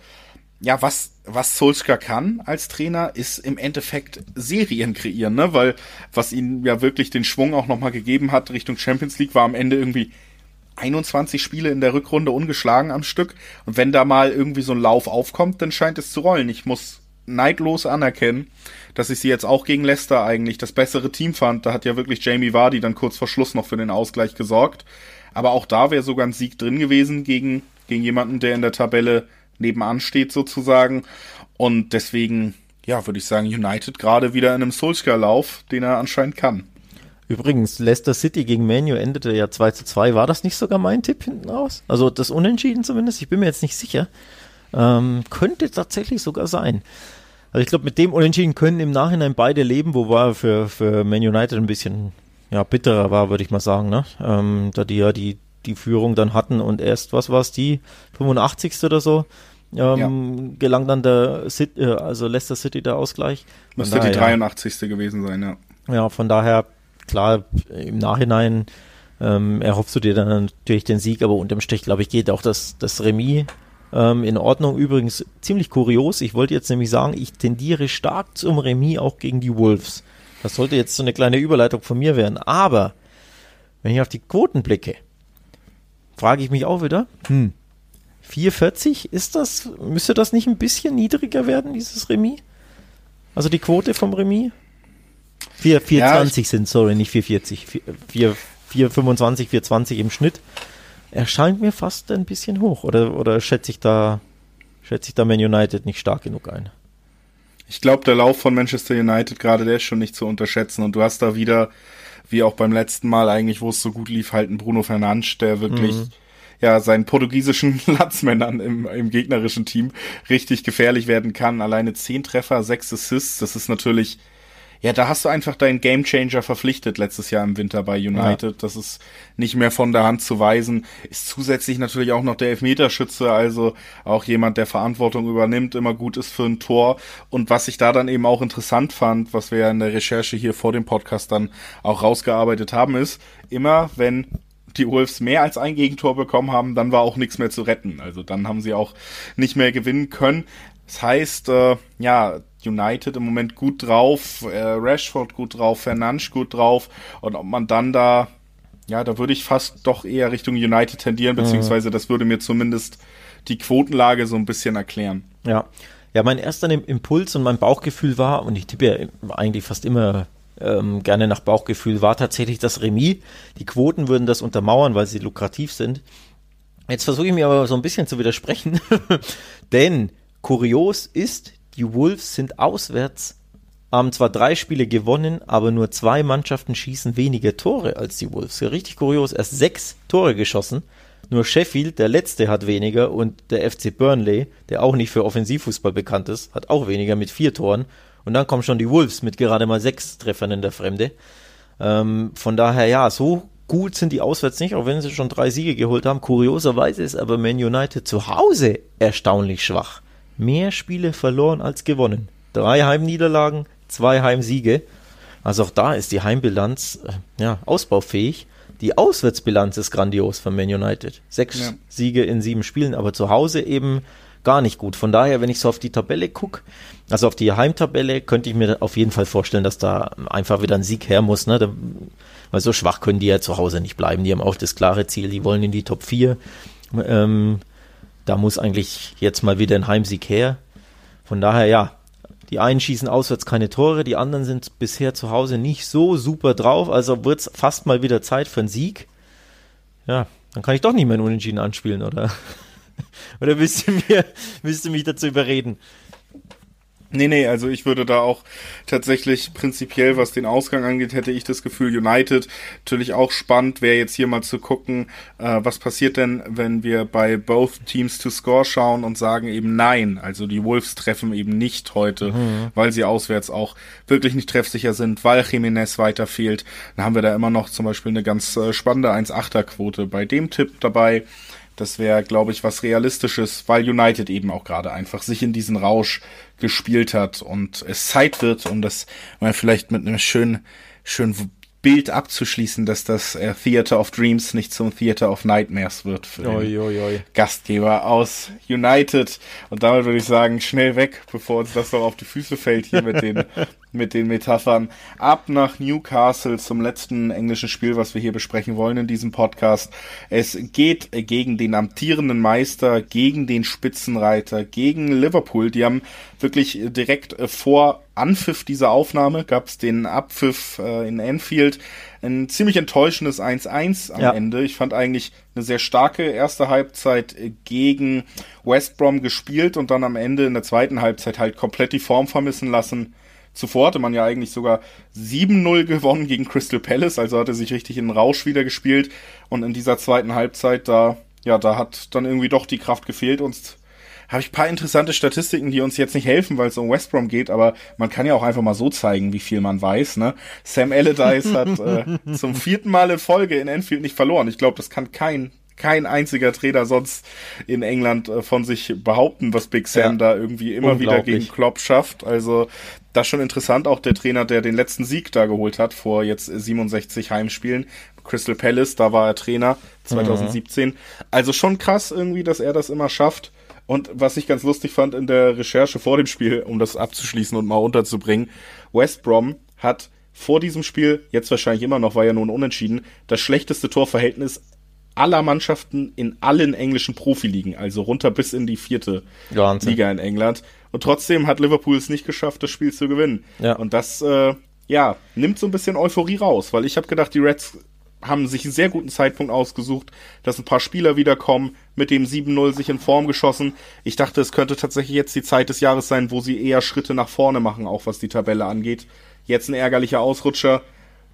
ja, was, was Solskjaer kann als Trainer, ist im Endeffekt Serien kreieren, ne? Weil was ihm ja wirklich den Schwung auch nochmal gegeben hat Richtung Champions League, war am Ende irgendwie 21 Spiele in der Rückrunde ungeschlagen am Stück. Und wenn da mal irgendwie so ein Lauf aufkommt, dann scheint es zu rollen. Ich muss neidlos anerkennen, dass ich sie jetzt auch gegen Leicester eigentlich das bessere Team fand. Da hat ja wirklich Jamie Vardy dann kurz vor Schluss noch für den Ausgleich gesorgt. Aber auch da wäre sogar ein Sieg drin gewesen gegen, gegen jemanden, der in der Tabelle nebenan steht sozusagen. Und deswegen, ja, würde ich sagen, United gerade wieder in einem Solskjaer-Lauf, den er anscheinend kann. Übrigens, Leicester City gegen Manu endete ja 2 zu 2. War das nicht sogar mein Tipp hinten raus? Also das Unentschieden zumindest? Ich bin mir jetzt nicht sicher. Ähm, könnte tatsächlich sogar sein. Also ich glaube, mit dem Unentschieden können im Nachhinein beide leben, wobei für, für Man United ein bisschen ja, bitterer war, würde ich mal sagen, ne? Ähm, da die ja die, die Führung dann hatten und erst, was war es, die 85. oder so, ähm, ja. gelang dann der City, äh, also Leicester City der Ausgleich. Müsste daher, die 83. gewesen sein, ja. Ja, von daher, klar, im Nachhinein ähm, erhoffst du dir dann natürlich den Sieg, aber unterm Strich, glaube ich, geht auch das, das Remis ähm, in Ordnung. Übrigens ziemlich kurios. Ich wollte jetzt nämlich sagen, ich tendiere stark zum Remis auch gegen die Wolves. Das sollte jetzt so eine kleine Überleitung von mir werden. Aber wenn ich auf die Quoten blicke, frage ich mich auch wieder, hm, 440, ist das, müsste das nicht ein bisschen niedriger werden, dieses Remis? Also die Quote vom Remis? 4, 420 ja, sind, sorry, nicht 440. 4, 4, 425, 420 im Schnitt. Erscheint mir fast ein bisschen hoch. Oder, oder schätze ich da, schätze ich da Man United nicht stark genug ein? Ich glaube, der Lauf von Manchester United gerade, der ist schon nicht zu unterschätzen. Und du hast da wieder, wie auch beim letzten Mal eigentlich, wo es so gut lief, halt einen Bruno Fernandes, der wirklich mhm ja seinen portugiesischen Landsmännern im, im gegnerischen Team richtig gefährlich werden kann. Alleine zehn Treffer, sechs Assists, das ist natürlich ja, da hast du einfach deinen Gamechanger verpflichtet letztes Jahr im Winter bei United. Ja. Das ist nicht mehr von der Hand zu weisen. Ist zusätzlich natürlich auch noch der Elfmeterschütze, also auch jemand, der Verantwortung übernimmt, immer gut ist für ein Tor. Und was ich da dann eben auch interessant fand, was wir ja in der Recherche hier vor dem Podcast dann auch rausgearbeitet haben, ist, immer wenn die Wolves mehr als ein Gegentor bekommen haben, dann war auch nichts mehr zu retten. Also dann haben sie auch nicht mehr gewinnen können. Das heißt, äh, ja, United im Moment gut drauf, äh, Rashford gut drauf, Fernandes gut drauf und ob man dann da, ja, da würde ich fast doch eher Richtung United tendieren, mhm. beziehungsweise das würde mir zumindest die Quotenlage so ein bisschen erklären. Ja. Ja, mein erster Impuls und mein Bauchgefühl war, und ich tippe ja eigentlich fast immer ähm, gerne nach Bauchgefühl, war tatsächlich das Remis. Die Quoten würden das untermauern, weil sie lukrativ sind. Jetzt versuche ich mir aber so ein bisschen zu widersprechen, denn kurios ist, die Wolves sind auswärts, haben zwar drei Spiele gewonnen, aber nur zwei Mannschaften schießen weniger Tore als die Wolves. richtig kurios, erst sechs Tore geschossen. Nur Sheffield, der letzte, hat weniger und der FC Burnley, der auch nicht für Offensivfußball bekannt ist, hat auch weniger mit vier Toren. Und dann kommen schon die Wolves mit gerade mal sechs Treffern in der Fremde. Ähm, von daher, ja, so gut sind die auswärts nicht, auch wenn sie schon drei Siege geholt haben. Kurioserweise ist aber Man United zu Hause erstaunlich schwach mehr Spiele verloren als gewonnen. Drei Heimniederlagen, zwei Heimsiege. Also auch da ist die Heimbilanz äh, ja, ausbaufähig. Die Auswärtsbilanz ist grandios von Man United. Sechs ja. Siege in sieben Spielen, aber zu Hause eben gar nicht gut. Von daher, wenn ich so auf die Tabelle gucke, also auf die Heimtabelle, könnte ich mir auf jeden Fall vorstellen, dass da einfach wieder ein Sieg her muss. Ne? Weil so schwach können die ja zu Hause nicht bleiben. Die haben auch das klare Ziel, die wollen in die Top 4. Ähm, da muss eigentlich jetzt mal wieder ein Heimsieg her. Von daher, ja, die einen schießen auswärts keine Tore, die anderen sind bisher zu Hause nicht so super drauf, also wird es fast mal wieder Zeit für einen Sieg. Ja, dann kann ich doch nicht mehr einen Unentschieden anspielen, oder? oder willst du, mir, willst du mich dazu überreden? Nee, nee, also ich würde da auch tatsächlich prinzipiell, was den Ausgang angeht, hätte ich das Gefühl, United natürlich auch spannend, wäre jetzt hier mal zu gucken, äh, was passiert denn, wenn wir bei both Teams to score schauen und sagen eben nein. Also die Wolves treffen eben nicht heute, mhm. weil sie auswärts auch wirklich nicht treffsicher sind, weil Jiménez weiter fehlt. Dann haben wir da immer noch zum Beispiel eine ganz äh, spannende 1-8er-Quote bei dem Tipp dabei. Das wäre, glaube ich, was Realistisches, weil United eben auch gerade einfach sich in diesen Rausch gespielt hat und es Zeit wird, um das mal vielleicht mit einem schönen, schönen Bild abzuschließen, dass das äh, Theater of Dreams nicht zum Theater of Nightmares wird für den oi, oi, oi. Gastgeber aus United. Und damit würde ich sagen, schnell weg, bevor uns das noch auf die Füße fällt hier mit den mit den Metaphern. Ab nach Newcastle zum letzten englischen Spiel, was wir hier besprechen wollen in diesem Podcast. Es geht gegen den amtierenden Meister, gegen den Spitzenreiter, gegen Liverpool. Die haben wirklich direkt vor Anpfiff dieser Aufnahme, gab es den Abpfiff äh, in Anfield. Ein ziemlich enttäuschendes 1-1 am ja. Ende. Ich fand eigentlich eine sehr starke erste Halbzeit gegen West Brom gespielt und dann am Ende in der zweiten Halbzeit halt komplett die Form vermissen lassen. Zuvor hatte man ja eigentlich sogar 7-0 gewonnen gegen Crystal Palace, also hatte sich richtig in den Rausch wieder gespielt. Und in dieser zweiten Halbzeit, da, ja, da hat dann irgendwie doch die Kraft gefehlt. Und habe ich paar interessante Statistiken, die uns jetzt nicht helfen, weil es um West Brom geht, aber man kann ja auch einfach mal so zeigen, wie viel man weiß. Ne? Sam Allardyce hat äh, zum vierten Mal in Folge in Enfield nicht verloren. Ich glaube, das kann kein kein einziger Trainer sonst in England äh, von sich behaupten, was Big Sam ja, da irgendwie immer wieder gegen Klopp schafft. Also das schon interessant, auch der Trainer, der den letzten Sieg da geholt hat vor jetzt 67 Heimspielen. Crystal Palace, da war er Trainer 2017. Mhm. Also schon krass irgendwie, dass er das immer schafft. Und was ich ganz lustig fand in der Recherche vor dem Spiel, um das abzuschließen und mal unterzubringen, West Brom hat vor diesem Spiel, jetzt wahrscheinlich immer noch, war ja nun unentschieden, das schlechteste Torverhältnis aller Mannschaften in allen englischen Profiligen, also runter bis in die vierte Wahnsinn. Liga in England. Und trotzdem hat Liverpool es nicht geschafft, das Spiel zu gewinnen. Ja. Und das, äh, ja, nimmt so ein bisschen Euphorie raus, weil ich habe gedacht, die Reds haben sich einen sehr guten Zeitpunkt ausgesucht, dass ein paar Spieler wiederkommen, mit dem 7-0 sich in Form geschossen. Ich dachte, es könnte tatsächlich jetzt die Zeit des Jahres sein, wo sie eher Schritte nach vorne machen, auch was die Tabelle angeht. Jetzt ein ärgerlicher Ausrutscher.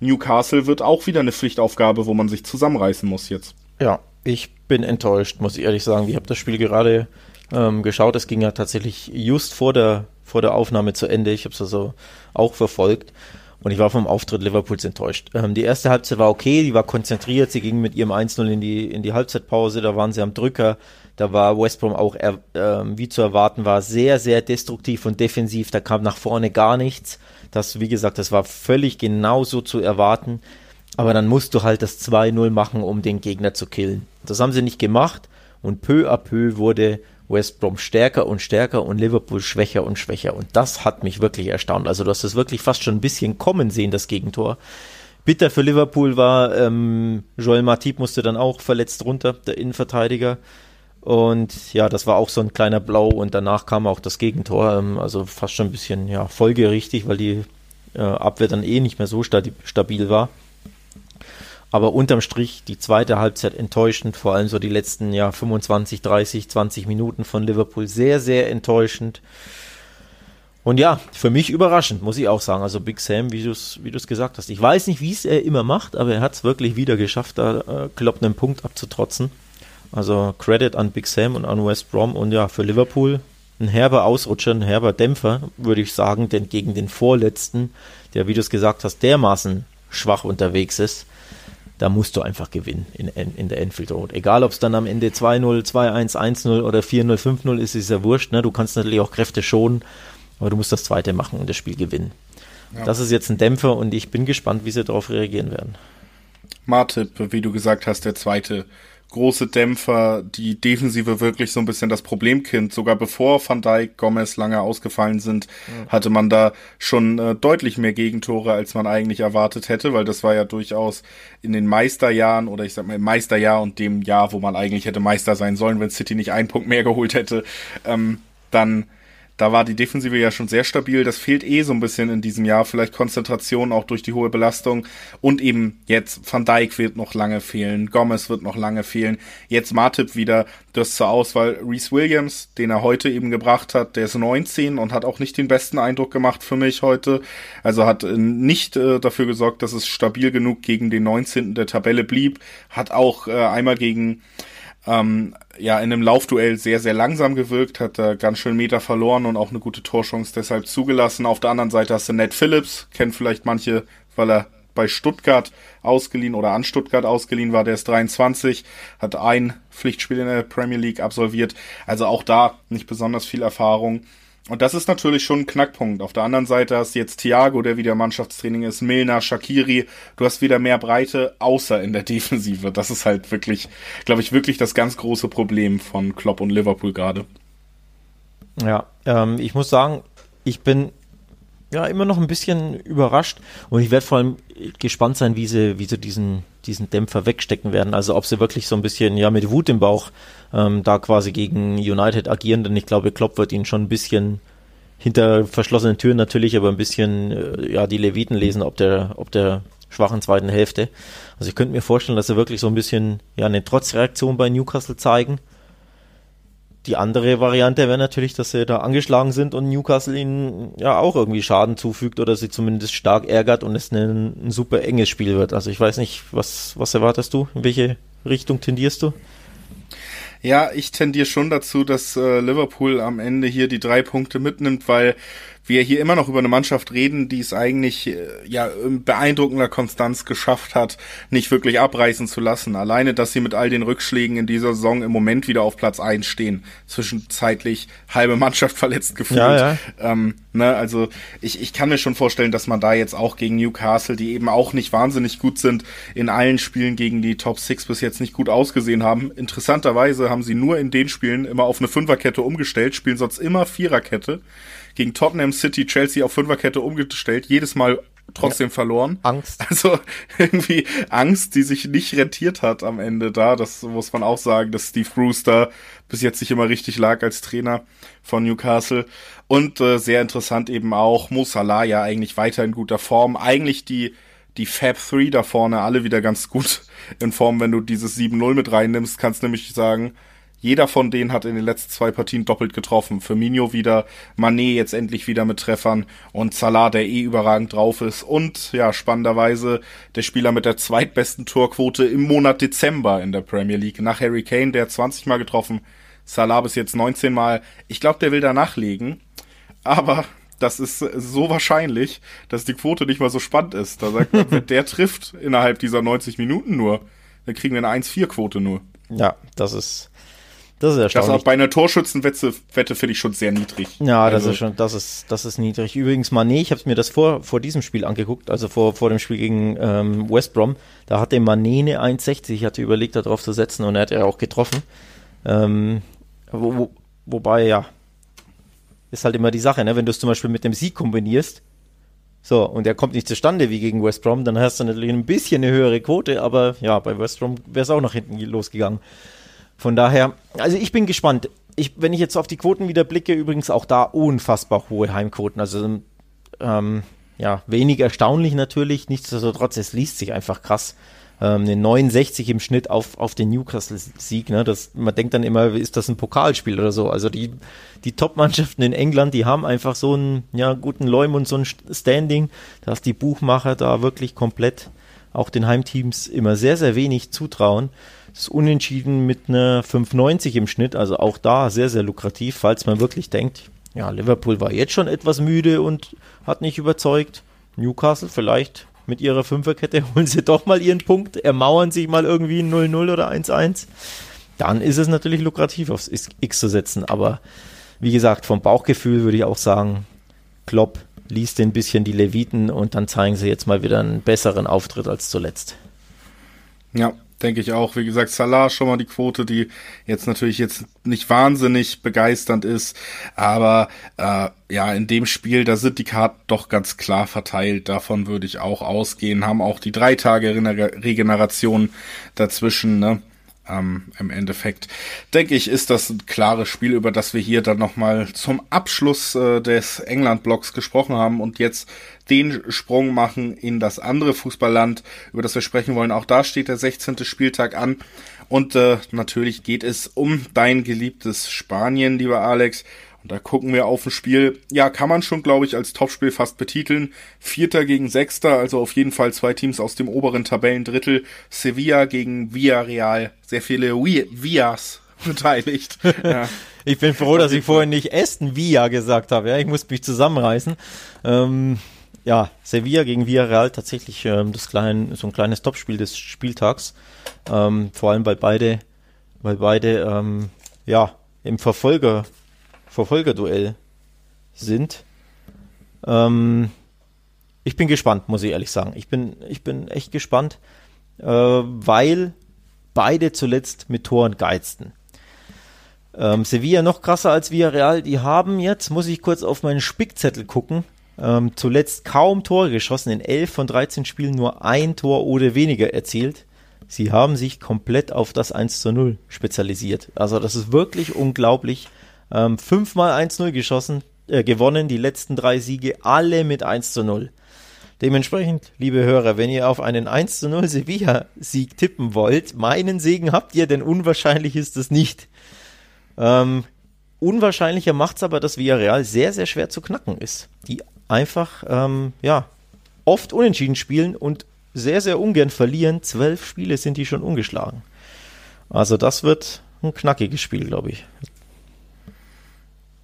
Newcastle wird auch wieder eine Pflichtaufgabe, wo man sich zusammenreißen muss jetzt. Ja, ich bin enttäuscht, muss ich ehrlich sagen. Ich habe das Spiel gerade ähm, geschaut. Es ging ja tatsächlich just vor der vor der Aufnahme zu Ende. Ich habe es also auch verfolgt. Und ich war vom Auftritt Liverpools enttäuscht. Ähm, die erste Halbzeit war okay, die war konzentriert, sie ging mit ihrem 1-0 in die, in die Halbzeitpause, da waren sie am Drücker, da war West Brom auch, äh, wie zu erwarten war, sehr, sehr destruktiv und defensiv, da kam nach vorne gar nichts. Das, wie gesagt, das war völlig genauso zu erwarten. Aber dann musst du halt das 2-0 machen, um den Gegner zu killen. Das haben sie nicht gemacht und peu à peu wurde West Brom stärker und stärker und Liverpool schwächer und schwächer. Und das hat mich wirklich erstaunt. Also du hast es wirklich fast schon ein bisschen kommen sehen, das Gegentor. Bitter für Liverpool war, ähm, Joel Matip musste dann auch verletzt runter, der Innenverteidiger. Und ja, das war auch so ein kleiner Blau und danach kam auch das Gegentor. Ähm, also fast schon ein bisschen ja, folgerichtig, weil die äh, Abwehr dann eh nicht mehr so stabil war. Aber unterm Strich die zweite Halbzeit enttäuschend, vor allem so die letzten ja 25, 30, 20 Minuten von Liverpool sehr, sehr enttäuschend. Und ja, für mich überraschend, muss ich auch sagen. Also Big Sam, wie du es wie gesagt hast. Ich weiß nicht, wie es er immer macht, aber er hat es wirklich wieder geschafft, da äh, Klopp einen Punkt abzutrotzen. Also Credit an Big Sam und an West Brom. Und ja, für Liverpool ein herber Ausrutscher, ein herber Dämpfer, würde ich sagen, denn gegen den Vorletzten, der, wie du es gesagt hast, dermaßen schwach unterwegs ist, da musst du einfach gewinnen in, in der Enfield Road. Egal, ob es dann am Ende 2-0, 2-1, 1-0 oder 4-0, 5-0 ist, ist ja wurscht. Ne? Du kannst natürlich auch Kräfte schonen, aber du musst das zweite machen und das Spiel gewinnen. Ja. Das ist jetzt ein Dämpfer und ich bin gespannt, wie sie darauf reagieren werden. Martip, wie du gesagt hast, der zweite große Dämpfer, die Defensive wirklich so ein bisschen das Problemkind. Sogar bevor Van Dijk, Gomez lange ausgefallen sind, mhm. hatte man da schon äh, deutlich mehr Gegentore, als man eigentlich erwartet hätte, weil das war ja durchaus in den Meisterjahren oder ich sag mal im Meisterjahr und dem Jahr, wo man eigentlich hätte Meister sein sollen, wenn City nicht einen Punkt mehr geholt hätte, ähm, dann da war die Defensive ja schon sehr stabil. Das fehlt eh so ein bisschen in diesem Jahr. Vielleicht Konzentration auch durch die hohe Belastung. Und eben jetzt Van Dijk wird noch lange fehlen. Gomez wird noch lange fehlen. Jetzt Martip wieder. Das zur Auswahl. Reese Williams, den er heute eben gebracht hat, der ist 19 und hat auch nicht den besten Eindruck gemacht für mich heute. Also hat äh, nicht äh, dafür gesorgt, dass es stabil genug gegen den 19. der Tabelle blieb. Hat auch äh, einmal gegen ähm, ja in einem Laufduell sehr, sehr langsam gewirkt, hat da ganz schön Meter verloren und auch eine gute Torchance deshalb zugelassen. Auf der anderen Seite hast du Ned Phillips, kennt vielleicht manche, weil er bei Stuttgart ausgeliehen oder an Stuttgart ausgeliehen war, der ist 23, hat ein Pflichtspiel in der Premier League absolviert, also auch da nicht besonders viel Erfahrung. Und das ist natürlich schon ein Knackpunkt. Auf der anderen Seite hast du jetzt Thiago, der wieder Mannschaftstraining ist, Milner, Shakiri. Du hast wieder mehr Breite, außer in der Defensive. Das ist halt wirklich, glaube ich, wirklich das ganz große Problem von Klopp und Liverpool gerade. Ja, ähm, ich muss sagen, ich bin ja immer noch ein bisschen überrascht und ich werde vor allem gespannt sein, wie sie, wie sie diesen, diesen Dämpfer wegstecken werden. Also ob sie wirklich so ein bisschen ja mit Wut im Bauch ähm, da quasi gegen United agieren, denn ich glaube, Klopp wird ihnen schon ein bisschen hinter verschlossenen Türen natürlich, aber ein bisschen äh, ja die Leviten lesen, ob der, ob der schwachen zweiten Hälfte. Also ich könnte mir vorstellen, dass sie wirklich so ein bisschen ja eine Trotzreaktion bei Newcastle zeigen die andere Variante wäre natürlich, dass sie da angeschlagen sind und Newcastle ihnen ja auch irgendwie Schaden zufügt oder sie zumindest stark ärgert und es ein, ein super enges Spiel wird. Also ich weiß nicht, was, was erwartest du? In welche Richtung tendierst du? Ja, ich tendiere schon dazu, dass äh, Liverpool am Ende hier die drei Punkte mitnimmt, weil wir hier immer noch über eine Mannschaft reden, die es eigentlich äh, ja in beeindruckender Konstanz geschafft hat, nicht wirklich abreißen zu lassen. Alleine, dass sie mit all den Rückschlägen in dieser Saison im Moment wieder auf Platz 1 stehen, zwischenzeitlich halbe Mannschaft verletzt gefühlt. Ja, ja. Ähm, ne, also ich, ich kann mir schon vorstellen, dass man da jetzt auch gegen Newcastle, die eben auch nicht wahnsinnig gut sind, in allen Spielen gegen die Top 6 bis jetzt nicht gut ausgesehen haben. Interessanterweise haben sie nur in den Spielen immer auf eine Fünferkette umgestellt, spielen sonst immer Viererkette gegen Tottenham City, Chelsea auf Fünferkette umgestellt, jedes Mal trotzdem ja. verloren. Angst. Also irgendwie Angst, die sich nicht rentiert hat am Ende da. Das muss man auch sagen, dass Steve Brewster bis jetzt nicht immer richtig lag als Trainer von Newcastle. Und äh, sehr interessant eben auch Mo Salah ja eigentlich weiter in guter Form. Eigentlich die die Fab 3 da vorne alle wieder ganz gut in Form, wenn du dieses 7-0 mit reinnimmst, kannst nämlich sagen, jeder von denen hat in den letzten zwei Partien doppelt getroffen. Firmino wieder, Manet jetzt endlich wieder mit Treffern und Salah, der eh überragend drauf ist. Und ja, spannenderweise der Spieler mit der zweitbesten Torquote im Monat Dezember in der Premier League. Nach Harry Kane, der hat 20 Mal getroffen. Salah bis jetzt 19 Mal. Ich glaube, der will da nachlegen. aber das ist so wahrscheinlich, dass die Quote nicht mal so spannend ist. Da sagt man, wenn der trifft innerhalb dieser 90 Minuten nur, dann kriegen wir eine 1-4-Quote nur. Ja, das ist, das ist erstaunlich. Das auch bei einer Torschützenwette Wette finde ich schon sehr niedrig. Ja, also, das ist schon, das ist, das ist niedrig. Übrigens, Mané, ich habe mir das vor, vor diesem Spiel angeguckt, also vor, vor dem Spiel gegen ähm, West Brom. Da hatte Mané eine 1,60. Ich hatte überlegt, darauf zu setzen und er hat ja auch getroffen. Ähm, wo, wo, wobei, ja, ist halt immer die Sache, ne? Wenn du es zum Beispiel mit dem Sieg kombinierst, so, und er kommt nicht zustande wie gegen West Brom, dann hast du natürlich ein bisschen eine höhere Quote, aber ja, bei West Brom wäre es auch nach hinten losgegangen. Von daher, also ich bin gespannt. Ich, wenn ich jetzt auf die Quoten wieder blicke, übrigens auch da unfassbar hohe Heimquoten. Also ähm, ja, wenig erstaunlich natürlich, nichtsdestotrotz, es liest sich einfach krass ähm, eine 69 im Schnitt auf, auf den Newcastle-Sieg. Ne? Das, man denkt dann immer, ist das ein Pokalspiel oder so. Also die, die Top-Mannschaften in England, die haben einfach so einen ja, guten Leum und so ein Standing, dass die Buchmacher da wirklich komplett auch den Heimteams immer sehr, sehr wenig zutrauen. Das unentschieden mit einer 5,90 im Schnitt, also auch da sehr, sehr lukrativ, falls man wirklich denkt, ja, Liverpool war jetzt schon etwas müde und hat nicht überzeugt. Newcastle vielleicht mit ihrer Fünferkette holen sie doch mal ihren Punkt, ermauern sich mal irgendwie ein 0-0 oder 1-1. Dann ist es natürlich lukrativ, aufs X zu setzen. Aber wie gesagt, vom Bauchgefühl würde ich auch sagen, Klopp liest ein bisschen die Leviten und dann zeigen sie jetzt mal wieder einen besseren Auftritt als zuletzt. Ja, denke ich auch. Wie gesagt, Salah schon mal die Quote, die jetzt natürlich jetzt nicht wahnsinnig begeisternd ist, aber äh, ja, in dem Spiel, da sind die Karten doch ganz klar verteilt. Davon würde ich auch ausgehen. Haben auch die drei Tage Regeneration dazwischen, ne? Ähm, im Endeffekt, denke ich, ist das ein klares Spiel, über das wir hier dann nochmal zum Abschluss äh, des England-Blocks gesprochen haben und jetzt den Sprung machen in das andere Fußballland, über das wir sprechen wollen. Auch da steht der 16. Spieltag an. Und äh, natürlich geht es um dein geliebtes Spanien, lieber Alex. Und da gucken wir auf ein Spiel, ja, kann man schon, glaube ich, als Topspiel fast betiteln. Vierter gegen Sechster, also auf jeden Fall zwei Teams aus dem oberen Tabellendrittel. Sevilla gegen Villarreal. Sehr viele Villas beteiligt. ja. Ich bin froh, dass ich vorhin nicht Aston Villa gesagt habe. Ja, ich muss mich zusammenreißen. Ähm, ja, Sevilla gegen Villarreal tatsächlich ähm, das klein, so ein kleines Topspiel des Spieltags. Ähm, vor allem, weil beide, weil beide ähm, ja im Verfolger Verfolgerduell sind. Ähm, ich bin gespannt, muss ich ehrlich sagen. Ich bin, ich bin echt gespannt, äh, weil beide zuletzt mit Toren geizten. Ähm, Sevilla noch krasser als Villarreal. Die haben jetzt, muss ich kurz auf meinen Spickzettel gucken, ähm, zuletzt kaum Tore geschossen. In 11 von 13 Spielen nur ein Tor oder weniger erzielt. Sie haben sich komplett auf das 1 zu 0 spezialisiert. Also das ist wirklich unglaublich. Ähm, fünfmal 1-0 geschossen, äh, gewonnen, die letzten drei Siege alle mit 1 zu 0. Dementsprechend, liebe Hörer, wenn ihr auf einen 1 zu 0 Sevilla-Sieg tippen wollt, meinen Segen habt ihr, denn unwahrscheinlich ist es nicht. Ähm, unwahrscheinlicher macht es aber, dass Villarreal sehr, sehr schwer zu knacken ist. Die einfach, ähm, ja, oft unentschieden spielen und sehr, sehr ungern verlieren. Zwölf Spiele sind die schon ungeschlagen. Also das wird ein knackiges Spiel, glaube ich.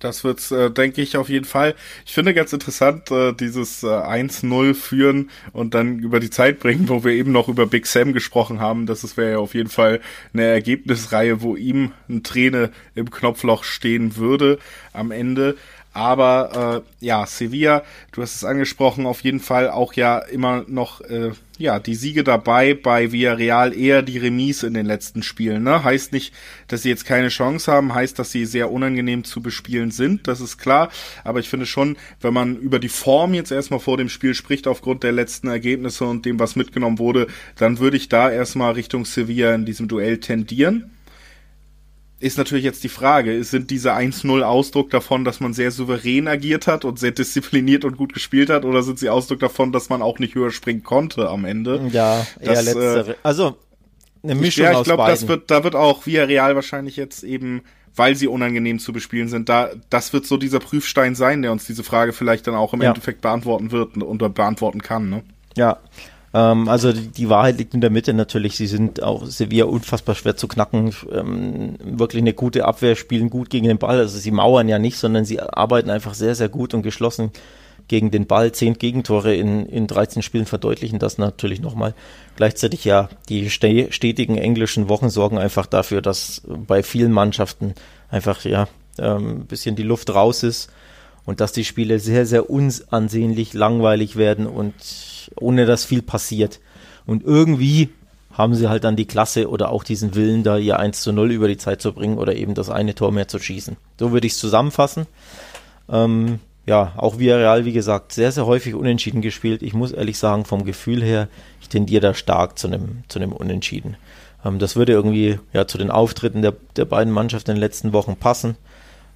Das wird's, äh, denke ich, auf jeden Fall. Ich finde ganz interessant, äh, dieses äh, 1-0 führen und dann über die Zeit bringen, wo wir eben noch über Big Sam gesprochen haben. Das wäre ja auf jeden Fall eine Ergebnisreihe, wo ihm eine Träne im Knopfloch stehen würde am Ende. Aber äh, ja, Sevilla, du hast es angesprochen, auf jeden Fall auch ja immer noch äh, ja die Siege dabei. Bei Villarreal eher die Remise in den letzten Spielen. Ne? Heißt nicht, dass sie jetzt keine Chance haben, heißt, dass sie sehr unangenehm zu bespielen sind. Das ist klar. Aber ich finde schon, wenn man über die Form jetzt erstmal vor dem Spiel spricht, aufgrund der letzten Ergebnisse und dem, was mitgenommen wurde, dann würde ich da erstmal Richtung Sevilla in diesem Duell tendieren ist natürlich jetzt die Frage, sind diese 1-0 Ausdruck davon, dass man sehr souverän agiert hat und sehr diszipliniert und gut gespielt hat, oder sind sie Ausdruck davon, dass man auch nicht höher springen konnte am Ende? Ja, eher das, letztere. Äh, also eine Mischung ich, ja, ich glaube, das wird, da wird auch via Real wahrscheinlich jetzt eben, weil sie unangenehm zu bespielen sind, da, das wird so dieser Prüfstein sein, der uns diese Frage vielleicht dann auch im ja. Endeffekt beantworten wird und beantworten kann, ne? Ja. Ähm, also die, die, Wahrheit liegt in der Mitte natürlich. Sie sind auch Sevilla unfassbar schwer zu knacken. Ähm, wirklich eine gute Abwehr, spielen gut gegen den Ball. Also sie mauern ja nicht, sondern sie arbeiten einfach sehr, sehr gut und geschlossen gegen den Ball. Zehn Gegentore in, in 13 Spielen verdeutlichen das natürlich nochmal. Gleichzeitig ja, die stetigen englischen Wochen sorgen einfach dafür, dass bei vielen Mannschaften einfach ja ähm, ein bisschen die Luft raus ist und dass die Spiele sehr, sehr unansehnlich, langweilig werden und ohne dass viel passiert. Und irgendwie haben sie halt dann die Klasse oder auch diesen Willen, da ihr 1 zu 0 über die Zeit zu bringen oder eben das eine Tor mehr zu schießen. So würde ich es zusammenfassen. Ähm, ja, auch Villarreal, wie gesagt, sehr, sehr häufig unentschieden gespielt. Ich muss ehrlich sagen, vom Gefühl her, ich tendiere da stark zu einem, zu Unentschieden. Ähm, das würde irgendwie ja zu den Auftritten der, der beiden Mannschaften in den letzten Wochen passen,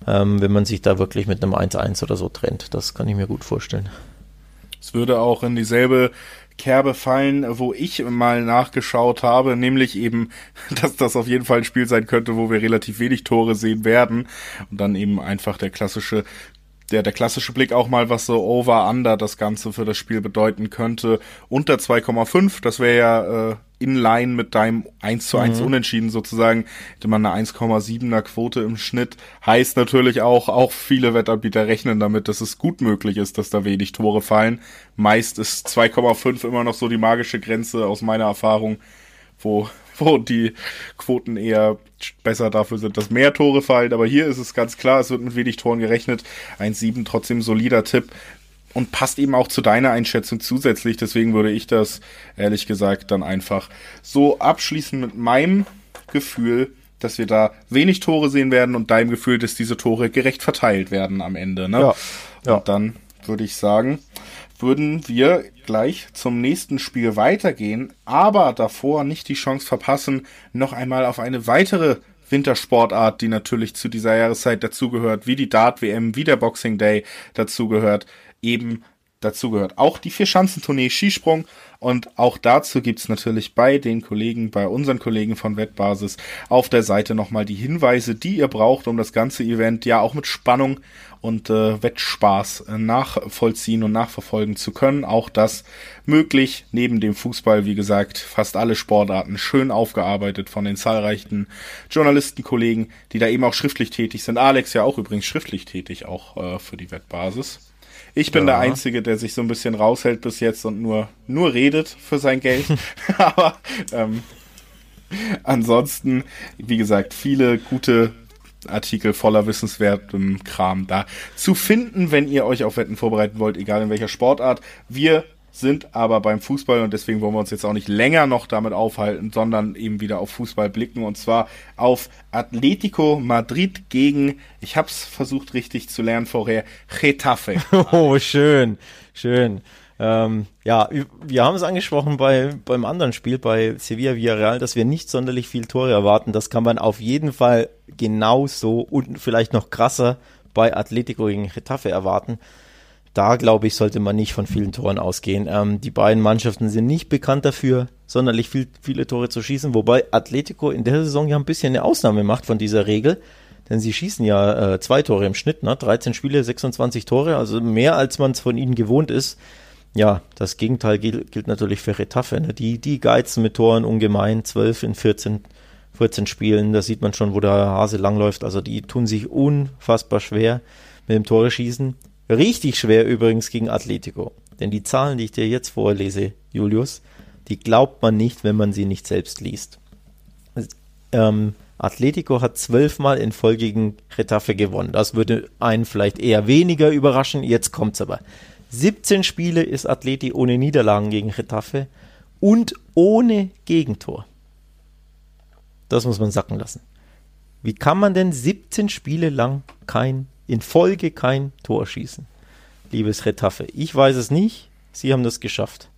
ähm, wenn man sich da wirklich mit einem 1-1 oder so trennt. Das kann ich mir gut vorstellen. Es würde auch in dieselbe Kerbe fallen, wo ich mal nachgeschaut habe, nämlich eben, dass das auf jeden Fall ein Spiel sein könnte, wo wir relativ wenig Tore sehen werden und dann eben einfach der klassische der, der klassische Blick auch mal, was so Over-Under das Ganze für das Spiel bedeuten könnte. Unter 2,5, das wäre ja äh, in line mit deinem 1 zu 1 mhm. Unentschieden sozusagen, hätte man eine 1,7er Quote im Schnitt. Heißt natürlich auch, auch viele Wettanbieter rechnen damit, dass es gut möglich ist, dass da wenig Tore fallen. Meist ist 2,5 immer noch so die magische Grenze aus meiner Erfahrung, wo wo die Quoten eher besser dafür sind, dass mehr Tore fallen. Aber hier ist es ganz klar, es wird mit wenig Toren gerechnet. 1-7 trotzdem solider Tipp und passt eben auch zu deiner Einschätzung zusätzlich. Deswegen würde ich das ehrlich gesagt dann einfach so abschließen mit meinem Gefühl, dass wir da wenig Tore sehen werden und deinem Gefühl, dass diese Tore gerecht verteilt werden am Ende. Ne? Ja. ja. Und dann würde ich sagen, würden wir gleich zum nächsten Spiel weitergehen, aber davor nicht die Chance verpassen, noch einmal auf eine weitere Wintersportart, die natürlich zu dieser Jahreszeit dazugehört, wie die Dart-WM, wie der Boxing Day dazugehört, eben dazugehört. Auch die Vier-Schanzentournee Skisprung und auch dazu gibt's natürlich bei den Kollegen, bei unseren Kollegen von Wettbasis auf der Seite nochmal die Hinweise, die ihr braucht, um das ganze Event ja auch mit Spannung und äh, Wettspaß äh, nachvollziehen und nachverfolgen zu können. Auch das möglich. Neben dem Fußball, wie gesagt, fast alle Sportarten schön aufgearbeitet von den zahlreichen Journalistenkollegen, die da eben auch schriftlich tätig sind. Alex ja auch übrigens schriftlich tätig, auch äh, für die Wettbasis. Ich bin ja. der Einzige, der sich so ein bisschen raushält bis jetzt und nur, nur redet für sein Geld. Aber ähm, ansonsten, wie gesagt, viele gute Artikel voller wissenswertem Kram da zu finden, wenn ihr euch auf Wetten vorbereiten wollt, egal in welcher Sportart. Wir sind aber beim Fußball und deswegen wollen wir uns jetzt auch nicht länger noch damit aufhalten, sondern eben wieder auf Fußball blicken und zwar auf Atletico Madrid gegen, ich habe es versucht richtig zu lernen vorher, Getafe. Oh, schön, schön. Ähm, ja, wir haben es angesprochen bei, beim anderen Spiel, bei Sevilla Villarreal, dass wir nicht sonderlich viel Tore erwarten. Das kann man auf jeden Fall genauso und vielleicht noch krasser bei Atletico gegen Getafe erwarten da glaube ich, sollte man nicht von vielen Toren ausgehen. Ähm, die beiden Mannschaften sind nicht bekannt dafür, sonderlich viel, viele Tore zu schießen, wobei Atletico in der Saison ja ein bisschen eine Ausnahme macht von dieser Regel, denn sie schießen ja äh, zwei Tore im Schnitt, ne? 13 Spiele, 26 Tore, also mehr als man es von ihnen gewohnt ist. Ja, das Gegenteil gilt, gilt natürlich für Retafe. Ne? Die, die geizen mit Toren ungemein, 12 in 14, 14 Spielen, da sieht man schon, wo der Hase langläuft. Also die tun sich unfassbar schwer mit dem Tore schießen. Richtig schwer übrigens gegen Atletico. Denn die Zahlen, die ich dir jetzt vorlese, Julius, die glaubt man nicht, wenn man sie nicht selbst liest. Ähm, Atletico hat zwölfmal in Folge gegen Retafe gewonnen. Das würde einen vielleicht eher weniger überraschen. Jetzt kommt's aber. 17 Spiele ist Atleti ohne Niederlagen gegen Retafe und ohne Gegentor. Das muss man sacken lassen. Wie kann man denn 17 Spiele lang kein in Folge kein Tor schießen. Liebes Retaffe. Ich weiß es nicht. Sie haben das geschafft.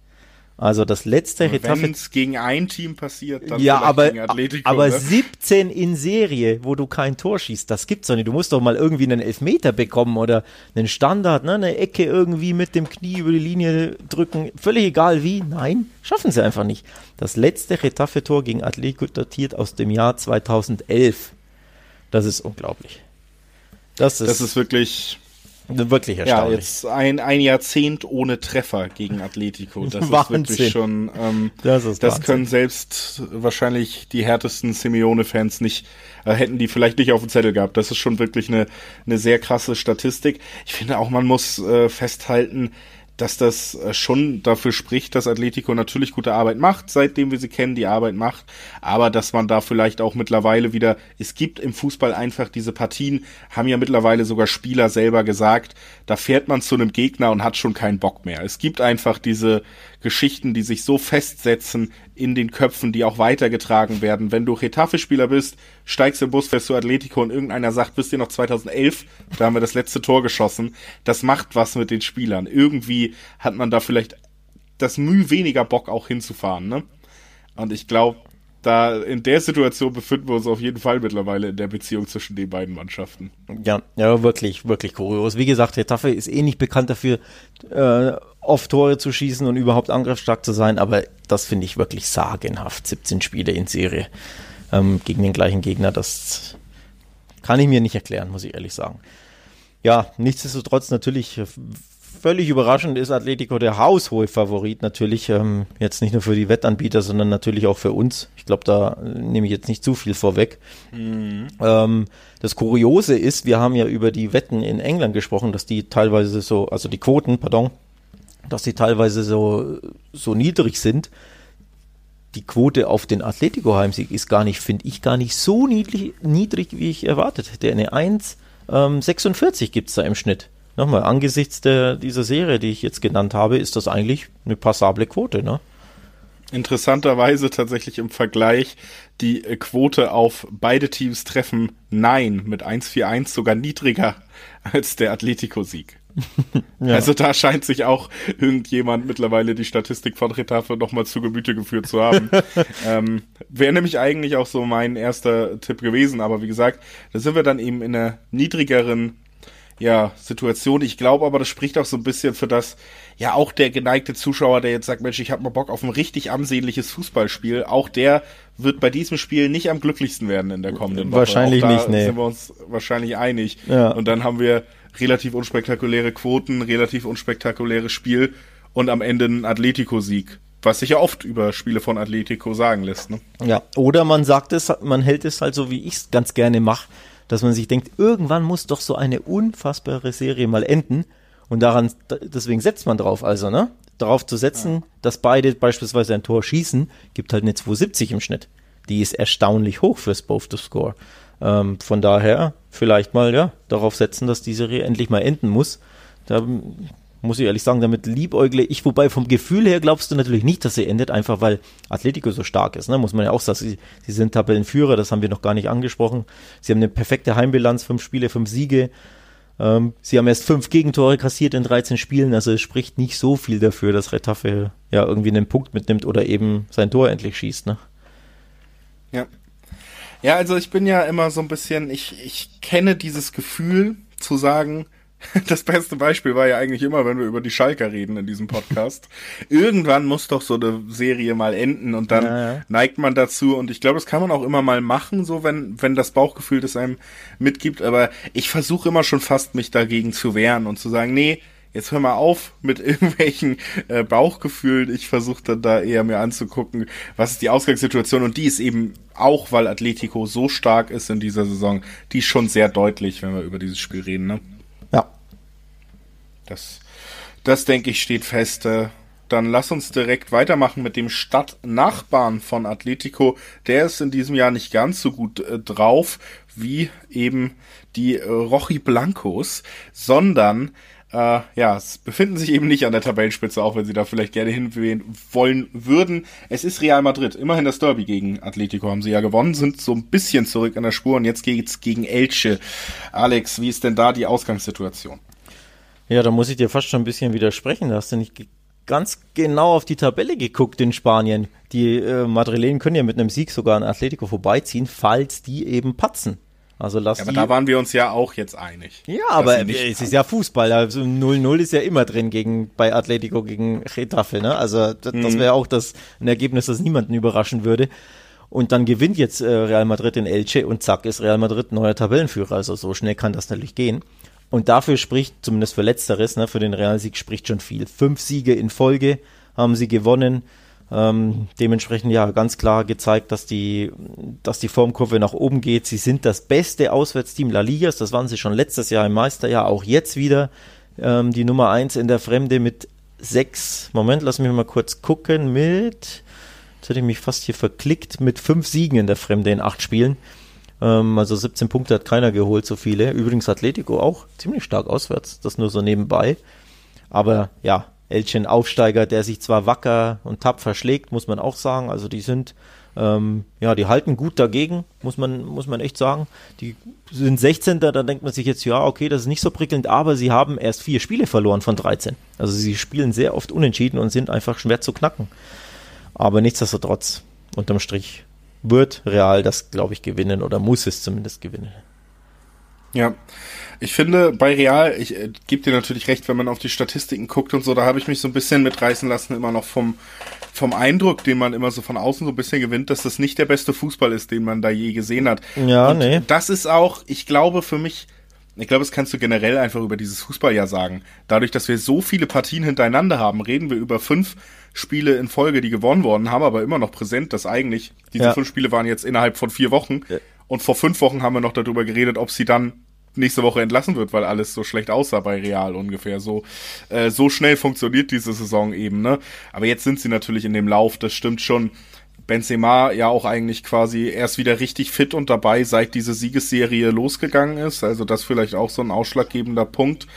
Also das letzte Retaffe. Wenn es gegen ein Team passiert, dann ja, aber, Atletico, aber ne? 17 in Serie, wo du kein Tor schießt, das gibt's doch nicht. Du musst doch mal irgendwie einen Elfmeter bekommen oder einen Standard, ne, eine Ecke irgendwie mit dem Knie über die Linie drücken. Völlig egal wie. Nein, schaffen sie einfach nicht. Das letzte Retaffe-Tor gegen Atletico datiert aus dem Jahr 2011. Das ist unglaublich. Das ist, das ist wirklich, Wirklich erstaunlich. Ja, jetzt ein, ein Jahrzehnt ohne Treffer gegen Atletico. Das Wahnsinn. ist wirklich schon, ähm, Das ist das Wahnsinn. können selbst wahrscheinlich die härtesten Simeone-Fans nicht, äh, hätten die vielleicht nicht auf dem Zettel gehabt. Das ist schon wirklich eine, eine sehr krasse Statistik. Ich finde auch, man muss äh, festhalten, dass das äh, schon dafür spricht, dass Atletico natürlich gute Arbeit macht, seitdem wir sie kennen, die Arbeit macht, aber dass man da vielleicht auch mittlerweile wieder, es gibt im Fußball einfach diese Partien, haben ja mittlerweile sogar Spieler selber gesagt, da fährt man zu einem Gegner und hat schon keinen Bock mehr. Es gibt einfach diese Geschichten, die sich so festsetzen in den Köpfen, die auch weitergetragen werden. Wenn du Retafe-Spieler bist, steigst im Bus, fährst zu Atletico und irgendeiner sagt, wisst ihr noch 2011, da haben wir das letzte Tor geschossen. Das macht was mit den Spielern. Irgendwie hat man da vielleicht das Mühe weniger Bock auch hinzufahren, ne? Und ich glaube, da in der Situation befinden wir uns auf jeden Fall mittlerweile in der Beziehung zwischen den beiden Mannschaften. Ja, ja, wirklich, wirklich kurios. Wie gesagt, Retafe ist eh nicht bekannt dafür, äh, oft Tore zu schießen und überhaupt angriffsstark zu sein, aber das finde ich wirklich sagenhaft. 17 Spiele in Serie ähm, gegen den gleichen Gegner, das kann ich mir nicht erklären, muss ich ehrlich sagen. Ja, nichtsdestotrotz natürlich äh, völlig überraschend ist Atletico der haushohe Favorit natürlich, ähm, jetzt nicht nur für die Wettanbieter, sondern natürlich auch für uns. Ich glaube, da äh, nehme ich jetzt nicht zu viel vorweg. Ähm, das Kuriose ist, wir haben ja über die Wetten in England gesprochen, dass die teilweise so, also die Quoten, pardon, dass die teilweise so, so niedrig sind. Die Quote auf den Atletico-Heimsieg ist gar nicht, finde ich, gar nicht so niedrig, niedrig, wie ich erwartet hätte. Eine 1,46 gibt es da im Schnitt. Nochmal, angesichts der, dieser Serie, die ich jetzt genannt habe, ist das eigentlich eine passable Quote, ne? Interessanterweise tatsächlich im Vergleich die äh, Quote auf beide Teams treffen Nein mit 1,41 sogar niedriger als der Atletico-Sieg. Also da scheint sich auch irgendjemand mittlerweile die Statistik von Retafe nochmal zu Gemüte geführt zu haben. ähm, Wäre nämlich eigentlich auch so mein erster Tipp gewesen, aber wie gesagt, da sind wir dann eben in einer niedrigeren ja, Situation. Ich glaube aber, das spricht auch so ein bisschen für das, ja, auch der geneigte Zuschauer, der jetzt sagt, Mensch, ich habe mal Bock auf ein richtig ansehnliches Fußballspiel, auch der wird bei diesem Spiel nicht am glücklichsten werden in der kommenden Woche. Wahrscheinlich auch da nicht, nee. sind wir uns wahrscheinlich einig. Ja. Und dann haben wir relativ unspektakuläre Quoten, relativ unspektakuläres Spiel und am Ende ein Atletico-Sieg. Was sich ja oft über Spiele von Atletico sagen lässt. Ne? Ja, oder man sagt es, man hält es halt so, wie ich es ganz gerne mache, dass man sich denkt, irgendwann muss doch so eine unfassbare Serie mal enden und daran, deswegen setzt man drauf also, ne? Darauf zu setzen, dass beide beispielsweise ein Tor schießen, gibt halt eine 270 im Schnitt. Die ist erstaunlich hoch fürs Both to Score. Ähm, von daher vielleicht mal, ja, darauf setzen, dass die Serie endlich mal enden muss. Da muss ich ehrlich sagen, damit liebäugle ich, wobei vom Gefühl her glaubst du natürlich nicht, dass sie endet, einfach weil Atletico so stark ist, ne? muss man ja auch sagen. Sie, sie sind Tabellenführer, das haben wir noch gar nicht angesprochen. Sie haben eine perfekte Heimbilanz, fünf Spiele, fünf Siege. Ähm, sie haben erst fünf Gegentore kassiert in 13 Spielen, also es spricht nicht so viel dafür, dass Retafe ja irgendwie einen Punkt mitnimmt oder eben sein Tor endlich schießt. Ne? Ja. Ja, also ich bin ja immer so ein bisschen, ich, ich kenne dieses Gefühl zu sagen, das beste Beispiel war ja eigentlich immer, wenn wir über die Schalker reden in diesem Podcast. Irgendwann muss doch so eine Serie mal enden und dann Ja, ja. neigt man dazu und ich glaube, das kann man auch immer mal machen, so wenn, wenn das Bauchgefühl das einem mitgibt, aber ich versuche immer schon fast mich dagegen zu wehren und zu sagen, nee, jetzt hör mal auf mit irgendwelchen äh, Bauchgefühlen. Ich versuche dann da eher mir anzugucken, was ist die Ausgangssituation und die ist eben auch, weil Atletico so stark ist in dieser Saison, die ist schon sehr deutlich, wenn wir über dieses Spiel reden, ne? Ja. Das, das denke ich steht fest. Äh, Dann lass uns direkt weitermachen mit dem Stadtnachbarn von Atletico. Der ist in diesem Jahr nicht ganz so gut äh, drauf wie eben die äh, Rochi Blancos, sondern äh, ja, es befinden sich eben nicht an der Tabellenspitze, auch wenn sie da vielleicht gerne hinwählen wollen würden. Es ist Real Madrid. Immerhin das Derby gegen Atletico haben sie ja gewonnen, sind so ein bisschen zurück an der Spur und jetzt geht's gegen Elche. Alex, wie ist denn da die Ausgangssituation? Ja, da muss ich dir fast schon ein bisschen widersprechen. Da hast du nicht ganz genau auf die Tabelle geguckt in Spanien. Die äh, Madrilenen können ja mit einem Sieg sogar an Atletico vorbeiziehen, falls die eben patzen. Also lass Ja, aber da waren wir uns ja auch jetzt einig. ja, aber es ist ja Fußball. Also 0-0 ist ja immer drin gegen bei Atletico gegen Getafe, ne? Also das, Mhm. das wäre auch das ein Ergebnis, das niemanden überraschen würde. Und dann gewinnt jetzt äh, Real Madrid in Elche und zack ist Real Madrid neuer Tabellenführer. Also so schnell kann das natürlich gehen. Und dafür spricht, zumindest für Letzteres, ne, für den Realsieg spricht schon viel. Fünf Siege in Folge haben sie gewonnen. Ähm, dementsprechend ja ganz klar gezeigt, dass die, dass die Formkurve nach oben geht. Sie sind das beste Auswärtsteam La Ligas. Das waren sie schon letztes Jahr im Meisterjahr, auch jetzt wieder ähm, die Nummer eins in der Fremde mit sechs. Moment, lass mich mal kurz gucken. Mit, jetzt hätte ich mich fast hier verklickt, mit fünf Siegen in der Fremde in acht Spielen. Ähm, also 17 Punkte hat keiner geholt, so viele. Übrigens Atletico auch ziemlich stark auswärts. Das nur so nebenbei. Aber ja, Elchen Aufsteiger, der sich zwar wacker und tapfer schlägt, muss man auch sagen. Also die sind, ähm, ja, die halten gut dagegen, muss man, muss man echt sagen. Die sind 16. Da denkt man sich jetzt, ja, okay, das ist nicht so prickelnd, aber sie haben erst vier Spiele verloren von 13. Also sie spielen sehr oft unentschieden und sind einfach schwer zu knacken. Aber nichtsdestotrotz, unterm Strich, wird Real das, glaube ich, gewinnen oder muss es zumindest gewinnen. Ja, ich finde bei Real, ich äh, gebe dir natürlich recht, wenn man auf die Statistiken guckt und so, da habe ich mich so ein bisschen mitreißen lassen, immer noch vom, vom Eindruck, den man immer so von außen so ein bisschen gewinnt, dass das nicht der beste Fußball ist, den man da je gesehen hat. Ja, und nee. Das ist auch, ich glaube, für mich, ich glaube, das kannst du generell einfach über dieses Fußballjahr sagen. Dadurch, dass wir so viele Partien hintereinander haben, reden wir über fünf Spiele in Folge, die gewonnen worden, haben aber immer noch präsent, dass eigentlich diese Ja. fünf Spiele waren jetzt innerhalb von vier Wochen. Ja. Und vor fünf Wochen haben wir noch darüber geredet, ob sie dann nächste Woche entlassen wird, weil alles so schlecht aussah bei Real ungefähr. So, äh, so schnell funktioniert diese Saison eben, ne? Aber jetzt sind sie natürlich in dem Lauf, das stimmt schon. Benzema ja auch eigentlich quasi erst wieder richtig fit und dabei, seit diese Siegesserie losgegangen ist. Also das vielleicht auch so ein ausschlaggebender Punkt.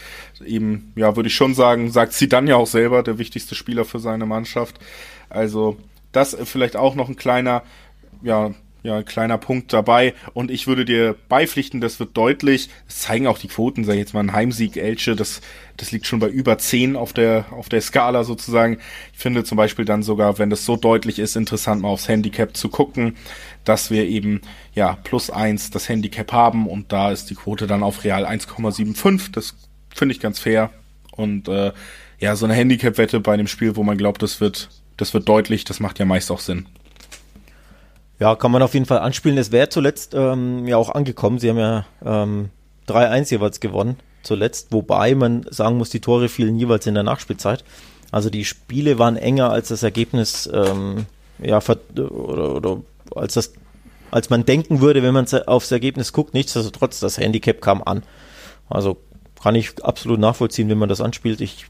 Eben, ja, würde ich schon sagen, sagt sie dann ja auch selber, der wichtigste Spieler für seine Mannschaft. Also das vielleicht auch noch ein kleiner, ja, ja, ein kleiner Punkt dabei. Und ich würde dir beipflichten, das wird deutlich. Das zeigen auch die Quoten, sag ich jetzt mal, ein Heimsieg Elche, das, das liegt schon bei über 10 auf der, auf der Skala sozusagen. Ich finde zum Beispiel dann sogar, wenn das so deutlich ist, interessant mal aufs Handicap zu gucken, dass wir eben, ja, plus eins das Handicap haben und da ist die Quote dann auf Real 1,75. Das finde ich ganz fair. Und, äh, ja, so eine Handicap-Wette bei einem Spiel, wo man glaubt, das wird, das wird deutlich, das macht ja meist auch Sinn. Ja, kann man auf jeden Fall anspielen. Es wäre zuletzt ähm, ja auch angekommen. Sie haben ja ähm, 3-1 jeweils gewonnen, zuletzt. Wobei man sagen muss, die Tore fielen jeweils in der Nachspielzeit. Also die Spiele waren enger als das Ergebnis, ähm, ja, oder, oder als das, als man denken würde, wenn man aufs Ergebnis guckt. Nichtsdestotrotz, das Handicap kam an. Also kann ich absolut nachvollziehen, wenn man das anspielt. Ich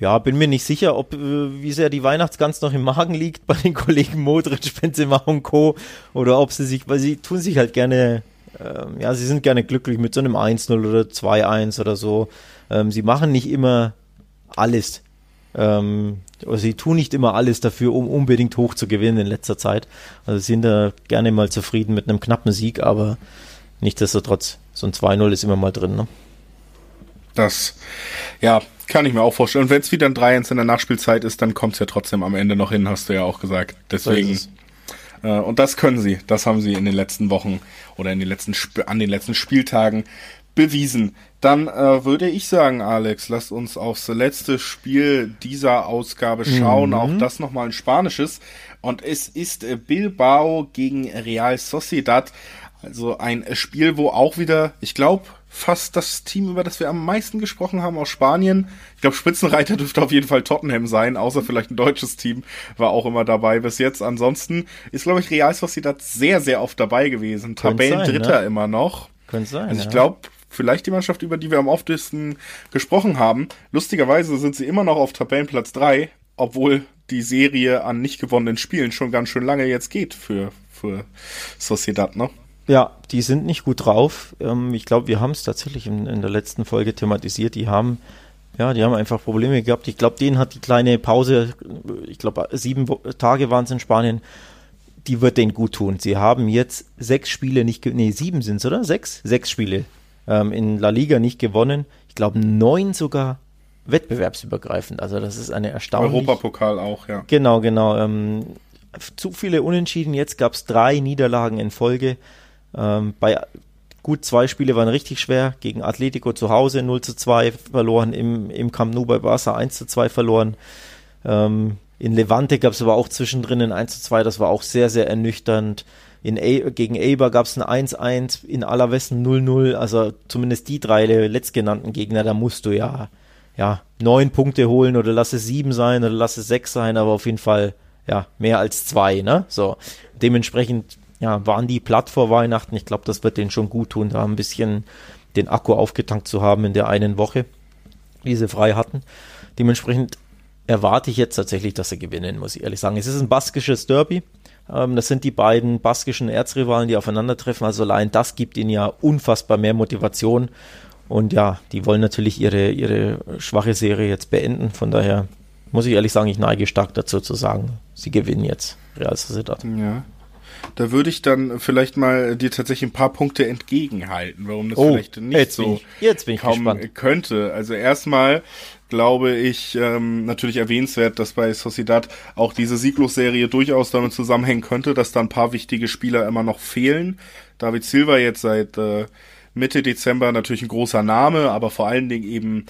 ja, bin mir nicht sicher, ob äh, wie sehr die Weihnachtsgans noch im Magen liegt bei den Kollegen Modric, Benzema und Co. Oder ob sie sich, weil sie tun sich halt gerne, ähm, ja, sie sind gerne glücklich mit so einem 1-0 oder 2-1 oder so. Ähm, sie machen nicht immer alles. Ähm, oder sie tun nicht immer alles dafür, um unbedingt hoch zu gewinnen in letzter Zeit. Also sie sind da gerne mal zufrieden mit einem knappen Sieg, aber nichtsdestotrotz, so ein 2-0 ist immer mal drin, ne? Das, ja, kann ich mir auch vorstellen. Und wenn es wieder ein 3-1 in der Nachspielzeit ist, dann kommt es ja trotzdem am Ende noch hin, hast du ja auch gesagt. Deswegen. So äh, und das können sie. Das haben sie in den letzten Wochen oder in den letzten Sp an den letzten Spieltagen bewiesen. Dann äh, würde ich sagen, Alex, lasst uns aufs letzte Spiel dieser Ausgabe schauen. Auch das nochmal ein spanisches. Und es ist äh, Bilbao gegen Real Sociedad. Also ein Spiel, wo auch wieder, ich glaube, fast das Team, über das wir am meisten gesprochen haben aus Spanien. Ich glaube, Spitzenreiter dürfte auf jeden Fall Tottenham sein, außer vielleicht ein deutsches Team war auch immer dabei bis jetzt. Ansonsten ist, glaube ich, Real Sociedad sehr, sehr oft dabei gewesen. Könnte sein, Tabellendritter ne? immer noch. Könnte sein. Also ich ja. glaube, vielleicht die Mannschaft, über die wir am oftesten gesprochen haben. Lustigerweise sind sie immer noch auf Tabellenplatz drei, obwohl die Serie an nicht gewonnenen Spielen schon ganz schön lange jetzt geht für, für Sociedad, ne? Ja, die sind nicht gut drauf. Ähm, ich glaube, wir haben es tatsächlich in, in der letzten Folge thematisiert. Die haben, ja, die haben einfach Probleme gehabt. Ich glaube, denen hat die kleine Pause, ich glaube, sieben Tage waren es in Spanien, die wird denen gut tun. Sie haben jetzt sechs Spiele nicht, nee, sieben sind es, oder? Sechs? Sechs Spiele ähm, in La Liga nicht gewonnen. Ich glaube, neun sogar wettbewerbsübergreifend. Also das ist eine erstaunlich... Europapokal auch, ja. Genau, genau. Ähm, zu viele Unentschieden. Jetzt gab es drei Niederlagen in Folge. Ähm, bei gut zwei Spiele waren richtig schwer. Gegen Atletico zu Hause 0 zu 2 verloren, im, im Camp Nou bei Barca 1 zu 2 verloren. Ähm, In Levante gab es aber auch zwischendrin ein 1 zu 2, das war auch sehr, sehr ernüchternd. In A gegen Eber gab es ein 1-1, in Allerwessen 0-0, also zumindest die drei letztgenannten Gegner, da musst du ja, ja, neun Punkte holen oder lass es sieben sein oder lass es sechs sein, aber auf jeden Fall, ja, mehr als zwei, ne? So. Dementsprechend, ja, waren die platt vor Weihnachten. Ich glaube, das wird denen schon gut tun, da ein bisschen den Akku aufgetankt zu haben in der einen Woche, die sie frei hatten. Dementsprechend erwarte ich jetzt tatsächlich, dass sie gewinnen, muss ich ehrlich sagen. Es ist ein baskisches Derby. Ähm, das sind die beiden baskischen Erzrivalen, die aufeinandertreffen. Also allein das gibt ihnen ja unfassbar mehr Motivation. Und ja, die wollen natürlich ihre, ihre schwache Serie jetzt beenden. Von daher muss ich ehrlich sagen, ich neige stark dazu zu sagen, sie gewinnen jetzt Real Sociedad. Ja. Da würde ich dann vielleicht mal dir tatsächlich ein paar Punkte entgegenhalten, warum das oh, vielleicht nicht jetzt so bin ich, jetzt bin kommen könnte. Also erstmal glaube ich, ähm, natürlich erwähnenswert, dass bei Sociedad auch diese Sieglos-Serie durchaus damit zusammenhängen könnte, dass da ein paar wichtige Spieler immer noch fehlen. David Silva jetzt seit äh, Mitte Dezember natürlich ein großer Name, aber vor allen Dingen eben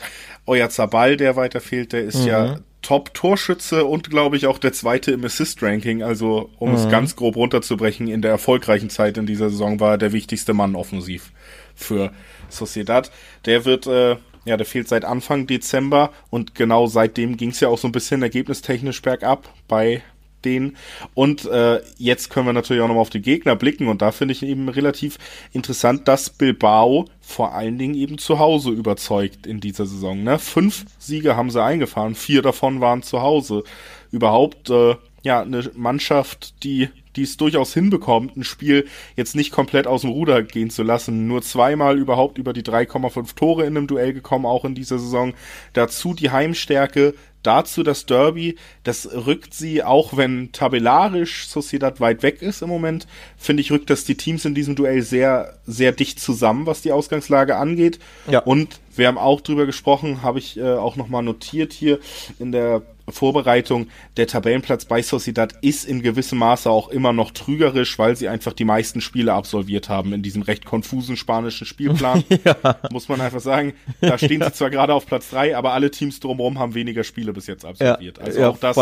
Euer Zabal, der weiter fehlt, der ist mhm. ja Top-Torschütze und glaube ich auch der zweite im Assist-Ranking. Also, um mhm. es ganz grob runterzubrechen, in der erfolgreichen Zeit in dieser Saison war er der wichtigste Mann offensiv für Sociedad. Der wird äh, ja, der fehlt seit Anfang Dezember und genau seitdem ging es ja auch so ein bisschen ergebnistechnisch bergab bei denen. Und äh, jetzt können wir natürlich auch nochmal auf die Gegner blicken und da finde ich eben relativ interessant, dass Bilbao vor allen Dingen eben zu Hause überzeugt in dieser Saison. Ne? Fünf Siege haben sie eingefahren, vier davon waren zu Hause. Überhaupt äh, ja eine Mannschaft, die die es durchaus hinbekommt, ein Spiel jetzt nicht komplett aus dem Ruder gehen zu lassen. Nur zweimal überhaupt über die 3,5 Tore in einem Duell gekommen, auch in dieser Saison. Dazu die Heimstärke, dazu das Derby. Das rückt sie, auch wenn tabellarisch Sociedad weit weg ist im Moment, finde ich, rückt das die Teams in diesem Duell sehr, sehr dicht zusammen, was die Ausgangslage angeht. Ja. Und wir haben auch drüber gesprochen, habe ich äh, auch nochmal notiert hier in der Vorbereitung, der Tabellenplatz bei Sociedad ist in gewissem Maße auch immer noch trügerisch, weil sie einfach die meisten Spiele absolviert haben in diesem recht konfusen spanischen Spielplan. ja. Muss man einfach sagen. Da stehen sie zwar gerade auf Platz drei, aber alle Teams drumherum haben weniger Spiele bis jetzt absolviert. Ja, also ja, auch das.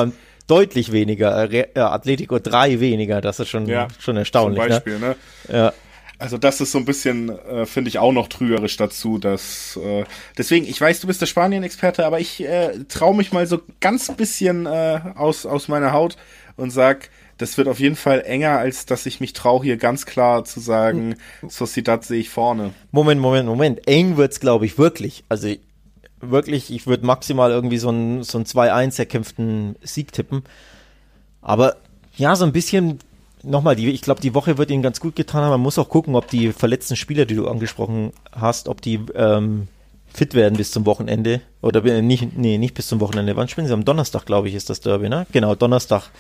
Deutlich weniger, äh, Atletico drei weniger, das ist schon, ja, schon erstaunlich. Zum ne? Beispiel, ne? ne? Ja. Also das ist so ein bisschen, äh, finde ich, auch noch trügerisch dazu, dass äh, deswegen, ich weiß, du bist der Spanien-Experte, aber ich äh, traue mich mal so ganz bisschen äh, aus, aus meiner Haut und sag, das wird auf jeden Fall enger, als dass ich mich traue, hier ganz klar zu sagen, Sociedad sehe ich vorne. Moment, Moment, Moment. Eng wird's, glaube ich, wirklich. Also wirklich, ich würde maximal irgendwie so ein, so ein 2-1 erkämpften Sieg tippen. Aber ja, so ein bisschen nochmal, die, ich glaube, die Woche wird ihnen ganz gut getan haben. Man muss auch gucken, ob die verletzten Spieler, die du angesprochen hast, ob die ähm, fit werden bis zum Wochenende. Oder äh, nicht, nee, nicht bis zum Wochenende. Wann spielen sie? Am Donnerstag, glaube ich, ist das Derby, ne? Genau, Donnerstag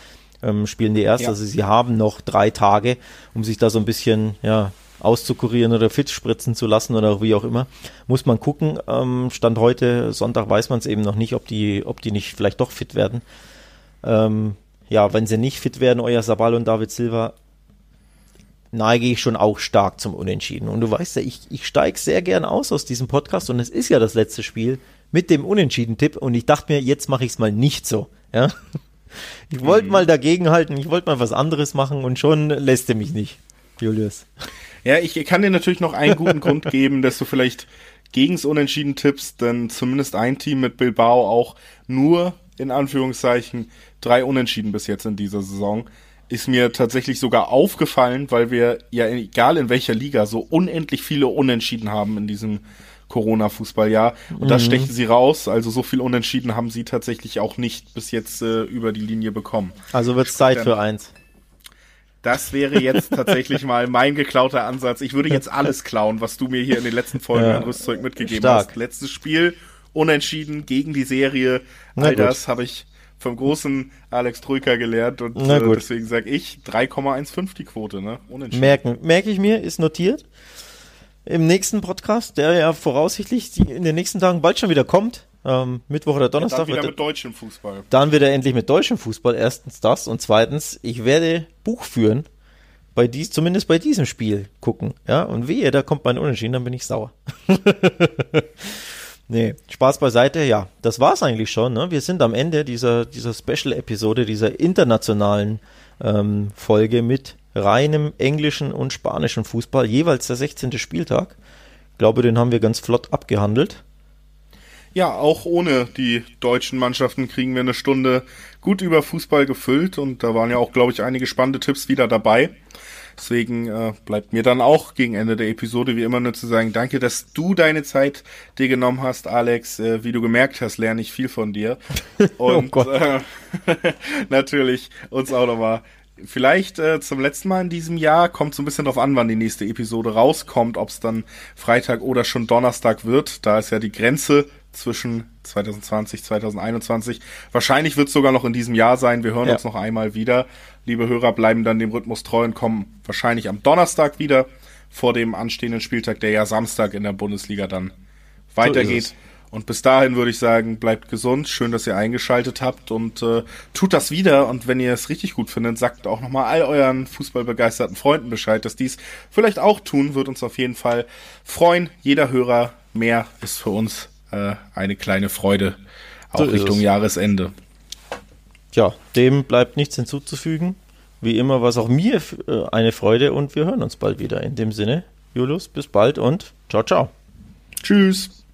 ähm, spielen die erst. Ja. Also sie haben noch drei Tage, um sich da so ein bisschen, ja, auszukurieren oder fit spritzen zu lassen oder wie auch immer. Muss man gucken. Ähm, Stand heute, Sonntag, weiß man es eben noch nicht, ob die, ob die nicht vielleicht doch fit werden. Ähm, ja, wenn sie nicht fit werden, euer Sabal und David Silva, neige ich schon auch stark zum Unentschieden. Und du weißt ja, ich, ich steige sehr gern aus aus diesem Podcast und es ist ja das letzte Spiel mit dem Unentschieden-Tipp und ich dachte mir, jetzt mache ich es mal nicht so. Ja? Ich wollte mhm. mal dagegenhalten, ich wollte mal was anderes machen und schon lässt er mich nicht, Julius. Ja, ich kann dir natürlich noch einen guten Grund geben, dass du vielleicht gegens Unentschieden tippst, denn zumindest ein Team mit Bilbao auch nur in Anführungszeichen drei Unentschieden bis jetzt in dieser Saison. Ist mir tatsächlich sogar aufgefallen, weil wir ja egal in welcher Liga so unendlich viele Unentschieden haben in diesem Corona-Fußballjahr. Und mhm. da stechen sie raus. Also so viel Unentschieden haben sie tatsächlich auch nicht bis jetzt äh, über die Linie bekommen. Also wird es Zeit für eins. Das wäre jetzt tatsächlich mal mein geklauter Ansatz. Ich würde jetzt alles klauen, was du mir hier in den letzten Folgen ja. an Rüstzeug mitgegeben Stark. hast. Letztes Spiel, unentschieden gegen die Serie. All das habe ich vom großen Alex Troika gelernt und äh, deswegen sage ich 3,15 die Quote, ne? Merken, merke ich mir, ist notiert. Im nächsten Podcast, der ja voraussichtlich in den nächsten Tagen bald schon wieder kommt, ähm, Mittwoch oder Donnerstag. Ja, dann wieder mit deutschem Fußball. Dann wieder endlich mit deutschem Fußball. Erstens das und zweitens, ich werde Buch führen bei dies, zumindest bei diesem Spiel gucken. Ja, und wehe, da kommt mein Unentschieden, dann bin ich sauer. Nee, Spaß beiseite, ja. Das war's eigentlich schon. Ne? Wir sind am Ende dieser, dieser Special-Episode, dieser internationalen ähm, Folge mit reinem englischen und spanischen Fußball, jeweils der 16. Spieltag. Ich glaube, den haben wir ganz flott abgehandelt. Ja, auch ohne die deutschen Mannschaften kriegen wir eine Stunde gut über Fußball gefüllt und da waren ja auch, glaube ich, einige spannende Tipps wieder dabei. Deswegen äh, bleibt mir dann auch gegen Ende der Episode wie immer nur zu sagen, danke, dass du deine Zeit dir genommen hast, Alex. Äh, wie du gemerkt hast, lerne ich viel von dir. Oh und oh äh, natürlich uns auch nochmal vielleicht äh, zum letzten Mal in diesem Jahr. Kommt so ein bisschen drauf an, wann die nächste Episode rauskommt, ob es dann Freitag oder schon Donnerstag wird. Da ist ja die Grenze zwischen 2020, 2021. Wahrscheinlich wird es sogar noch in diesem Jahr sein. Wir hören ja. uns noch einmal wieder. Liebe Hörer bleiben dann dem Rhythmus treu und kommen wahrscheinlich am Donnerstag wieder vor dem anstehenden Spieltag, der ja Samstag in der Bundesliga dann weitergeht. So und bis dahin würde ich sagen, bleibt gesund. Schön, dass ihr eingeschaltet habt und äh, tut das wieder. Und wenn ihr es richtig gut findet, sagt auch nochmal all euren fußballbegeisterten Freunden Bescheid, dass dies vielleicht auch tun, wird uns auf jeden Fall freuen. Jeder Hörer mehr ist für uns äh, eine kleine Freude, auch so Richtung Jahresende. Ja, dem bleibt nichts hinzuzufügen. Wie immer war es auch mir äh, eine Freude und wir hören uns bald wieder. In dem Sinne, Julius, bis bald und ciao, ciao. Tschüss.